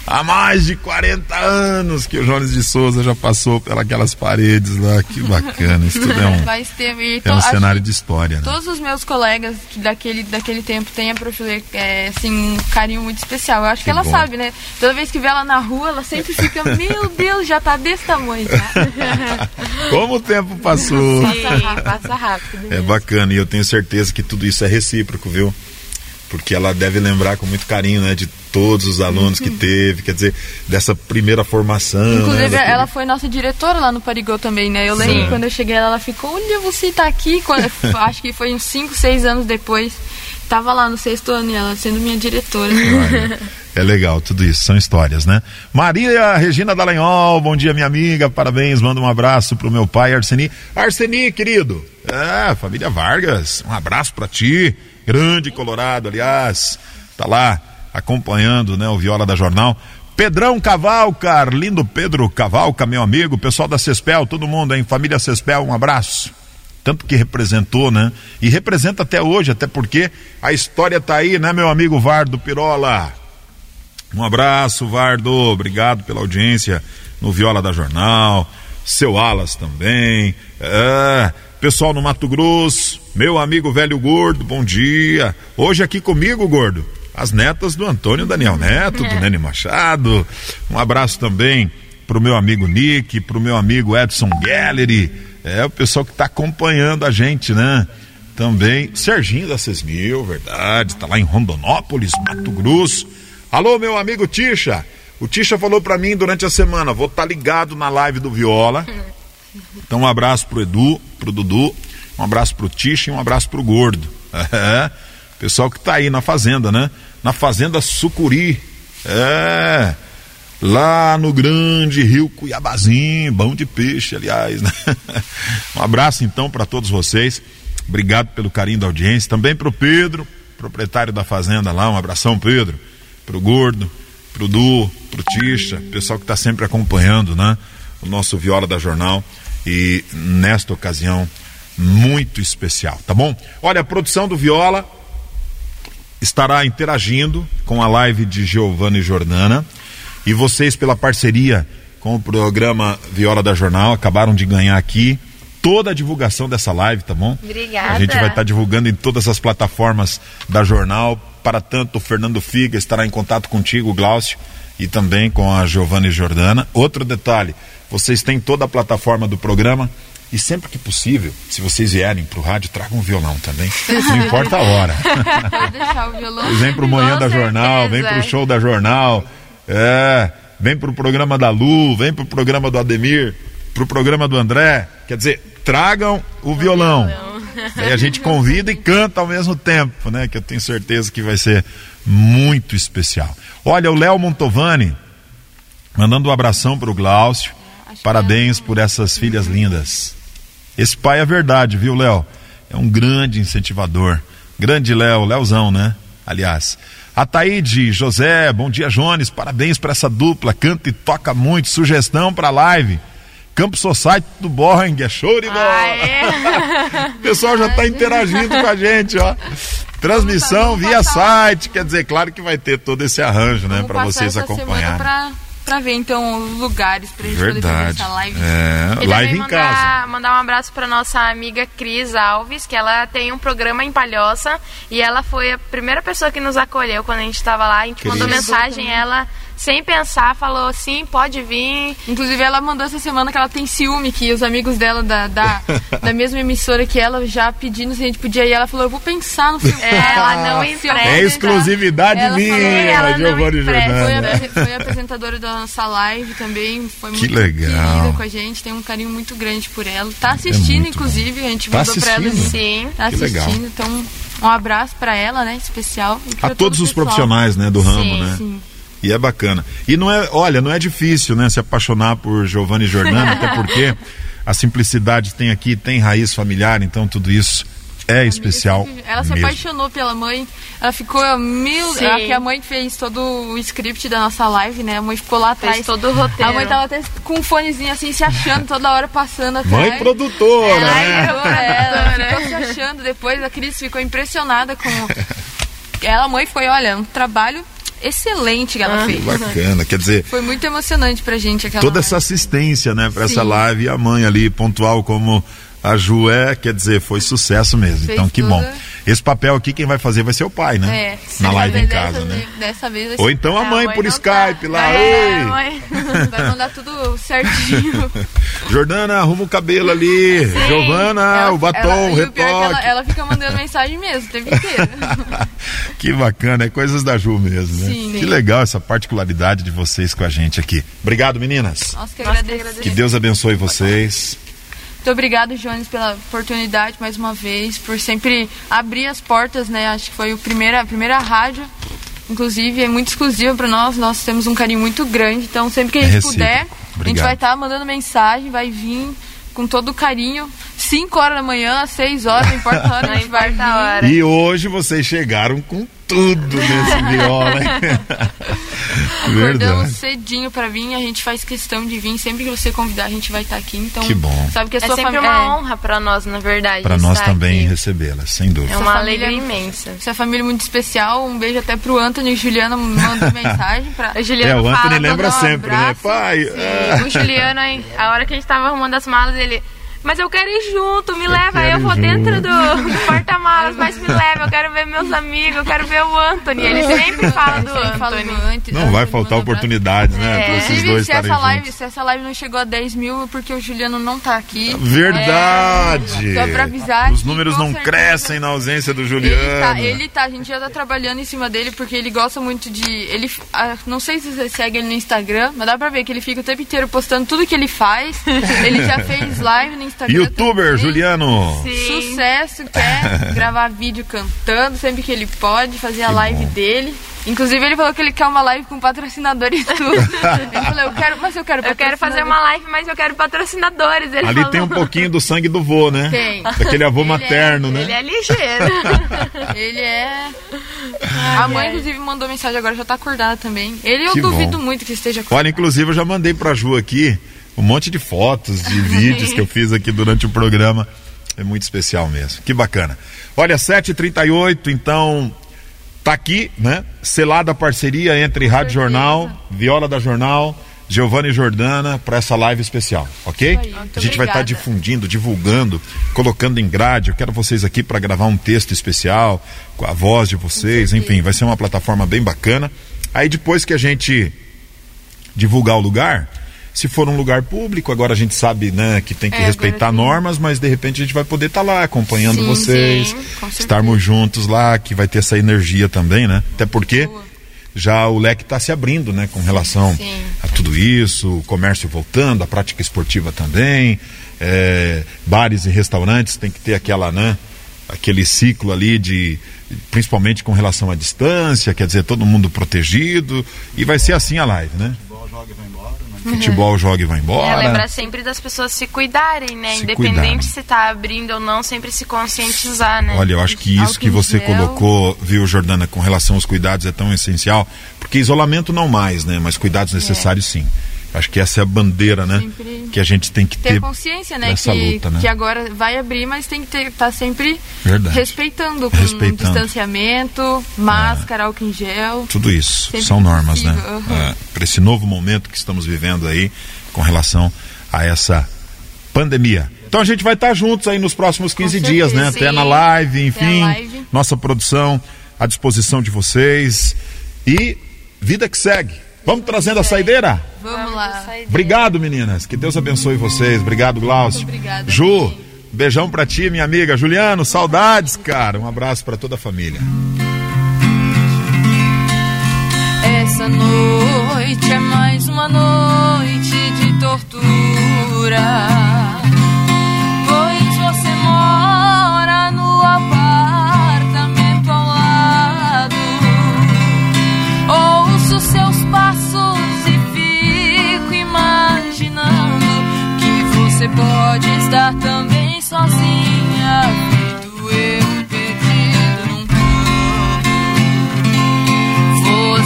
Há mais de 40 anos que o Jones de Souza já passou pelas paredes lá. Que bacana. Isso tudo é um, Faz tempo. E é um cenário de história. Né? Todos os meus colegas que daquele, daquele tempo têm a Prof. Lê, é, assim, um carinho muito especial. Eu acho que, Que ela bom. sabe, né? Toda vez que vê ela na rua, ela sempre fica, meu Deus, já tá desse tamanho já. Como o tempo passou. Sim, passa rápido. É bacana e eu tenho certeza que tudo isso é recíproco, viu? Porque ela deve lembrar com muito carinho, né, de todos os alunos que teve, quer dizer, dessa primeira formação. né, Inclusive, daquele- ela foi nossa diretora lá no Parigô também, né? Eu lembro Sim. quando eu cheguei ela ficou, olha, você tá aqui. Quando, acho que foi uns 5, 6 anos depois. Tava lá no sexto ano e ela sendo minha diretora. Olha, É legal, tudo isso, são histórias, né? Maria Regina Dallagnol, bom dia, minha amiga, parabéns, manda um abraço pro meu pai, Arseni. Arseni, querido, é, família Vargas, um abraço pra ti, grande Colorado, aliás, tá lá acompanhando, né, o Viola da Jornal. Pedrão Cavalca, lindo Pedro Cavalca, meu amigo, pessoal da Cespel, todo mundo, hein, família Cespel, um abraço tanto que representou, né? E representa até hoje, até porque a história tá aí, né, meu amigo Vardo Pirola? Um abraço, Vardo, obrigado pela audiência no Viola da Jornal, seu Alas também, é, pessoal no Mato Grosso, meu amigo velho gordo, bom dia. Hoje aqui comigo, gordo, as netas do Antônio Daniel Neto, do Nene Machado. Um abraço também pro meu amigo Nick, pro meu amigo Edson Gallery, é o pessoal que está acompanhando a gente, né? Também Serginho da Sesmil, verdade, tá lá em Rondonópolis, Mato Grosso. Alô, meu amigo Tisha. O Tisha falou pra mim durante a semana, vou estar ligado na live do Viola. Então um abraço pro Edu, pro Dudu, um abraço pro Tisha e um abraço pro Gordo. É, pessoal que tá aí na fazenda, né? Na fazenda Sucuri. É. Lá no grande rio Cuiabazinho, bom de peixe, aliás. Né? Um abraço então para todos vocês. Obrigado pelo carinho da audiência. Também para o Pedro, proprietário da fazenda lá. Um abração, Pedro. Para o Gordo, para o Du, para o Tisha, pessoal que está sempre acompanhando, né? O nosso Viola da Jornal. E nesta ocasião, muito especial, tá bom? Olha, a produção do Viola estará interagindo com a live de Giovanna e Jordana. E vocês, pela parceria com o programa Viola da Jornal, acabaram de ganhar aqui toda a divulgação dessa live, tá bom? Obrigada. A gente vai estar divulgando em todas as plataformas da jornal. Para tanto, o Fernando Figa estará em contato contigo, Glaucio, e também com a Giovanna e Jordana. Outro detalhe: vocês têm toda a plataforma do programa. E sempre que possível, se vocês vierem para o rádio, tragam um violão também. Não importa a hora. Pode deixar o violão. Vem Manhã Com da Jornal, vem certeza. pro show da Jornal, é, vem pro programa da Lu, vem pro programa do Ademir, pro programa do André. Quer dizer, tragam o violão. Aí a gente convida e canta ao mesmo tempo, né? Que eu tenho certeza que vai ser muito especial. Olha, o Léo Montovani mandando um abração pro Glaucio. Parabéns por essas filhas lindas. Esse pai é verdade, viu, Léo? É um grande incentivador. Grande Léo, Léozão, né? Aliás. Ataíde, José, bom dia, Jones. Parabéns para essa dupla. Canta e toca muito. Sugestão para live. Campo Society do Boeing, é show de bola. Ah, é? O pessoal já está interagindo com a gente, ó. Transmissão via site, quer dizer, claro que vai ter todo esse arranjo, né, para vocês acompanharem. Pra, pra ver, então, os lugares pra gente poder Verdade. fazer essa live. É, E live em casa. mandar, mandar um abraço para nossa amiga Cris Alves, que ela tem um programa em Palhoça e ela foi a primeira pessoa que nos acolheu quando a gente estava lá. A gente mandou Cris. mensagem, ela sem pensar falou sim, pode vir. Inclusive, ela mandou essa semana que ela tem ciúme, que os amigos dela da, da, da mesma emissora que ela já pedindo se a gente podia ir. Ela falou, eu vou pensar no filme. É, ela não empresta. É exclusividade Ela minha, falou, Giovanni. Foi, Jordana. a, foi a apresentadora da nossa live também, foi Que muito legal. com a gente, tem um carinho muito grande por ela. Tá assistindo, muito inclusive, a gente Tá mandou pra ela. assistindo? Sim. Tá Que legal. assistindo, então um abraço para ela, né, especial. A todos os profissionais, né, do ramo, Sim, né? sim. E é bacana. E não é, olha, não é difícil, né, se apaixonar por Giovanni e Jordana, até porque a simplicidade tem aqui, tem raiz familiar, então tudo isso é especial. Ela se mesmo. apaixonou pela mãe. Ela ficou mil. Sim. a- que a mãe fez todo o script da nossa live, né? A mãe ficou lá atrás. Fez todo o roteiro. A mãe tava até com um fonezinho assim, se achando toda hora passando atrás. Mãe produtora, né? Ela, ela ficou se achando. Depois a Cris ficou impressionada com. Ela, a mãe, foi, olha, um trabalho excelente que ela fez. Bacana, quer dizer, Foi muito emocionante pra gente aquela toda essa live. assistência, né, para essa Sim. live e a mãe ali pontual como a Ju é, quer dizer, foi sucesso mesmo. Fez então que tudo. bom. Esse papel aqui quem vai fazer vai ser o pai, né? É, Na live em casa, dessa né? Dessa vez Ou então a É, mãe a mãe por Skype tá. lá. É, mãe. vai mandar tudo certinho. Jordana, arruma o cabelo ali. Giovana, Ela- o batom, ela- o é que retoque. ela, ela fica mandando mensagem mesmo o tempo inteiro. que bacana, é coisas da Ju mesmo, né? Sim. Que legal essa particularidade de vocês com a gente aqui. Obrigado, meninas. Nossa, que Nossa, que agradeço. Que Deus abençoe vocês. Muito obrigado, Jones, pela oportunidade mais uma vez, por sempre abrir as portas, né? Acho que foi o primeira, a primeira rádio, inclusive, é muito exclusiva para nós. Nós temos um carinho muito grande, então sempre que a gente puder, a gente Obrigado. vai estar mandando mensagem, vai vir com todo o carinho. 5 horas da manhã, 6 horas, não importa a hora, a Não importa a hora. E hoje vocês chegaram com tudo nesse viola, hein? Acordamos cedinho para vir, a gente faz questão de vir. Sempre que você convidar, a gente vai estar aqui. Então, Que bom. sabe que a É sua sempre uma honra pra nós, na verdade. Para nós também recebê-la, sem dúvida. É uma família- alegria imensa. Essa família muito especial. Um beijo até pro Anthony e Juliana mandou mensagem pra. O Juliano É, o Anthony fala, lembra "Dá um sempre, né? abraço." Pai, Sim, o Juliano, aí, a hora que a gente tava arrumando as malas, ele. Mas eu quero ir junto, me leva. Aí quero eu vou junto. dentro do, do porta-malas, mas me leva. Eu quero ver meus amigos, eu quero ver o Anthony. Ele sempre fala do Anthony. não vai faltar oportunidades, né? É. Abraço. esses Inclusive, dois se essa, live, juntos. se essa live não chegou a 10 mil, é porque o Juliano não tá aqui. Verdade! Só pra avisar Os números não certeza, crescem na ausência do Ele Juliano. tá, ele tá, a gente já tá trabalhando em cima dele porque ele gosta muito de. Ele, ah, não sei se você segue ele no Instagram, mas dá pra ver que ele fica o tempo inteiro postando tudo que ele faz. ele já fez live no Instagram. Youtuber também. Juliano. Sim. Sucesso, quer gravar vídeo cantando sempre que ele pode, fazer a live dele. Inclusive ele falou que ele quer uma live com patrocinador e tudo. ele falou, eu quero, mas eu quero Eu quero fazer uma live, mas eu quero patrocinadores. Ele Ali falou. tem um pouquinho do sangue do vô, né? Tem. Daquele avô Ele materno, é- né? Ele é ligeiro. Ele é. a mãe, inclusive, mandou mensagem agora, já tá acordada também. Ele eu Que duvido bom. muito que esteja acordado. Olha, inclusive eu já mandei pra Ju aqui um monte de fotos, de vídeos que eu fiz aqui durante o programa. É muito especial mesmo. Que bacana. Olha, 7h38, então tá aqui, né? Selada a parceria entre Rádio Jornal, Viola da Jornal, Giovanni e Jordana para essa live especial, ok? Muito A gente vai estar obrigada. difundindo, divulgando, colocando em grade. Eu quero vocês aqui para gravar um texto especial com a voz de vocês, enfim, vai ser uma plataforma bem bacana. Aí depois que a gente divulgar o lugar, se for um lugar público, agora a gente sabe, né, que tem que É, respeitar normas, mas de repente a gente vai poder estar lá acompanhando Sim, vocês, sim, estarmos juntos lá, que vai ter essa energia também, né? Até porque Boa. já o leque está se abrindo, né, com relação Sim. a tudo isso, o comércio voltando, a prática esportiva também, é, bares e restaurantes tem que ter aquela, né, aquele ciclo ali de principalmente com relação à distância, quer dizer, todo mundo protegido, e vai ser assim a live, né? Futebol joga e vai embora. É, lembrar sempre das pessoas se cuidarem, né? Se Independente cuidarem. se tá abrindo ou não, sempre se conscientizar, né? Olha, eu acho que isso que você gel. colocou, viu, Jordana, com relação aos cuidados é tão essencial, porque isolamento não mais, né? Mas cuidados necessários sim. Acho que essa é a bandeira, né? Sempre Que a gente tem que Ter ter consciência, né? Que, luta, né? que agora vai abrir, mas tem que estar tá sempre Verdade. respeitando, com Respeitando. distanciamento, máscara, álcool em gel. Tudo isso Sempre são normas, né? possível, aham. Para esse novo momento que estamos vivendo aí com relação a essa pandemia. Então a gente vai estar juntos aí nos próximos 15 certeza, dias, né? sim. Até na live, enfim. live. Nossa produção à disposição de vocês. E vida que segue. Vamos trazendo a saideira? Vamos lá. Obrigado, meninas. Que Deus abençoe vocês. Obrigado, Glaucio. obrigada, Ju, beijão pra ti, minha amiga. Juliano, saudades, cara. Um abraço pra toda a família. Essa noite é mais uma noite de tortura.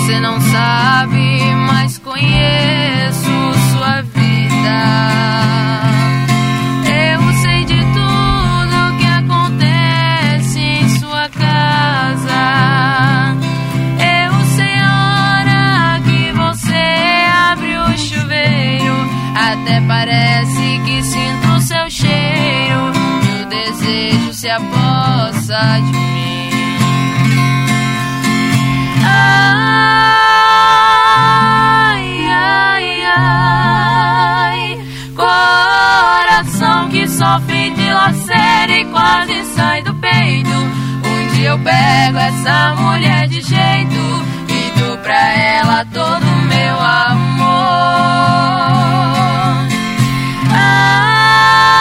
Você não sabe, mas conheço sua vida. Eu sei de tudo que acontece em sua casa. Eu sei a hora que você abre o chuveiro. Até parece que sinto o seu cheiro. E o desejo se apossa de coração que sofre de lacera e quase sai do peito. Um dia eu pego essa mulher de jeito e dou pra ela todo o meu amor. Ai,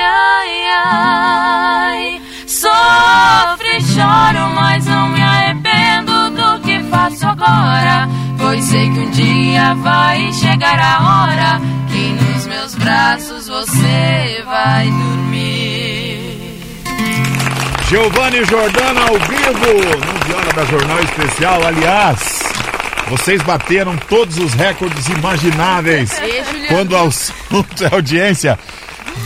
ai, ai, sofro e choro, mas não me arrependo do que faço agora. Pois sei que um dia vai chegar a hora que nos meus braços você vai dormir. Giovanni Jordana ao vivo, no Viola da Jornal Especial. Aliás, vocês bateram todos os recordes imagináveis quando o assunto é audiência.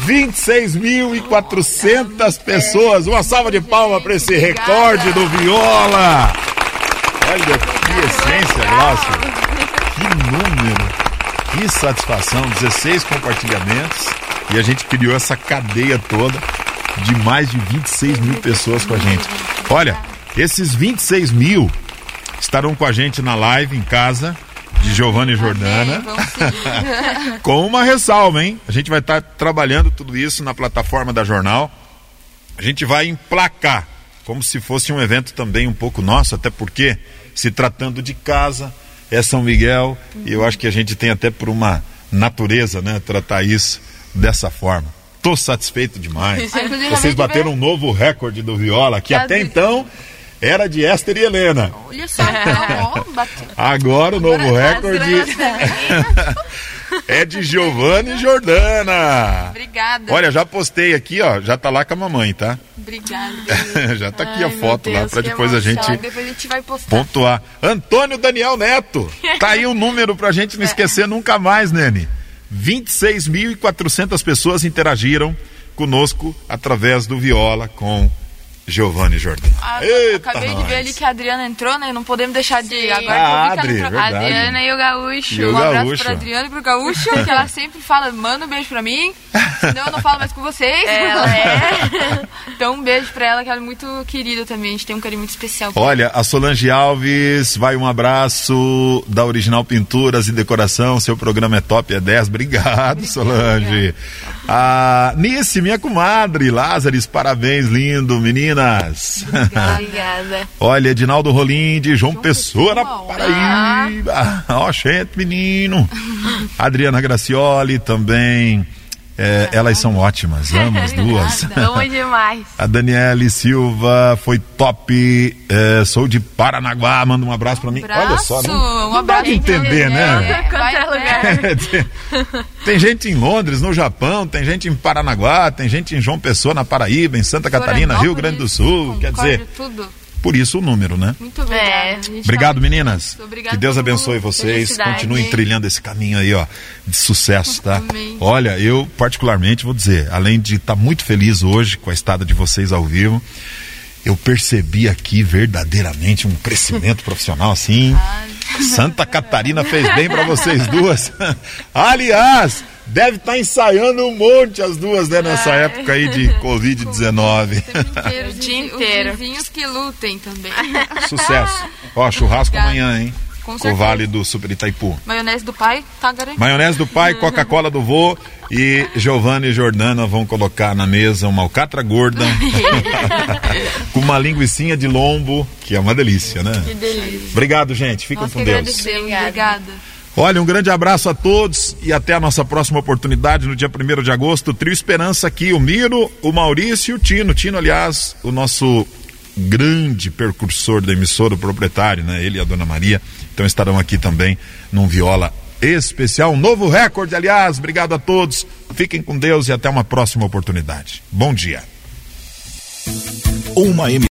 26.400 pessoas. Uma salva de palmas para esse recorde do Viola. Olha que essência, Glaucio. Que número. Que satisfação. 16 compartilhamentos. E a gente criou essa cadeia toda de mais de 26 mil pessoas com a gente. Olha, esses 26 mil estarão com a gente na live em casa de Giovanni Jordana. Vamos seguir. Com uma ressalva, hein? A gente vai estar trabalhando tudo isso na plataforma da jornal. A gente vai emplacar, como se fosse um evento também um pouco nosso, até porque, se tratando de casa, é São Miguel, e eu acho que a gente tem até por uma natureza, né, tratar isso dessa forma. Tô satisfeito demais. Inclusive, Vocês bateram um novo recorde do Viola, que até então era de Esther e Helena. Olha só. Agora o novo recorde é de Giovanni Jordana. Obrigada. Olha, já postei aqui, ó, já tá lá com a mamãe, tá? Obrigada. já tá aqui Ai, a foto lá Deus, pra que depois a gente Depois a gente vai postar. pontuar. Antônio Daniel Neto. Tá aí o número pra gente não esquecer nunca mais, Nene. 26.400 pessoas interagiram conosco através do Viola com Giovanni Jordana. Ah, Eita, acabei de nós. ver ali que a Adriana entrou, né? Não podemos deixar de. Sim. Agora Ah, que eu vi Adri, que ela entrou. verdade. Adriana e o Gaúcho. E o Um abraço Gaúcho. pra Adriana e pro Gaúcho, que ela sempre fala, manda um beijo pra mim, senão eu não falo mais com vocês. Ela é. então um beijo pra ela, que ela é muito querida também, a gente tem um carinho muito especial. Olha, a Solange Alves, vai um abraço da Original Pinturas e Decoração. Seu programa é top, é 10. Obrigado, Solange. A Nice, minha comadre, Lázares, parabéns, lindo, meninas. Obrigada. Olha, Edinaldo Rolim de João Pessoa, na Pessoa, Paraíba. Ó, gente, menino. Adriana Gracioli também. É, elas são ótimas, amo as duas. Amo demais. A Daniele Silva foi top. é, sou de Paranaguá, manda um abraço pra mim. Olha só, não, um não dá abraço. de entender, né? É, vai, Qualquer lugar. é. tem gente em Londres, no Japão, tem gente em Paranaguá, tem gente em João Pessoa, na Paraíba, em Santa Catarina, Rio Grande do Sul. Quer dizer, Tudo. Por isso o número, né? Muito. É. Obrigado, tá- meninas. Obrigada que Deus abençoe vocês. Continuem trilhando esse caminho aí, ó, de sucesso, tá? Amém. Olha, eu particularmente vou dizer, além de estar muito feliz hoje com a estada de vocês ao vivo, eu percebi aqui verdadeiramente um crescimento profissional assim. Santa Catarina fez bem para vocês duas. Aliás, deve estar ensaiando um monte as duas, né, nessa época aí de Covid-19. Inteiro, O os dia inteiro. Os vizinhos que lutem também. Sucesso. Ó, churrasco Obrigada. amanhã, hein? Com Com o certeza. Vale do Super Itaipu. Maionese do pai, tá garantido. Maionese do pai, Coca-Cola do vô e Giovanni e Jordana vão colocar na mesa uma alcatra gorda com uma linguiçinha de lombo, que é uma delícia, né? Que delícia. Obrigado, gente. Fiquem com Deus. Obrigada. Olha, um grande abraço a todos e até a nossa próxima oportunidade no dia 1 de agosto. Trio Esperança aqui, o Miro, o Maurício e o Tino. Tino, aliás, o nosso grande percursor da emissora, o proprietário, né? Ele e a dona Maria. Então estarão aqui também num viola especial. Um novo recorde, aliás. Obrigado a todos. Fiquem com Deus e até uma próxima oportunidade. Bom dia. Uma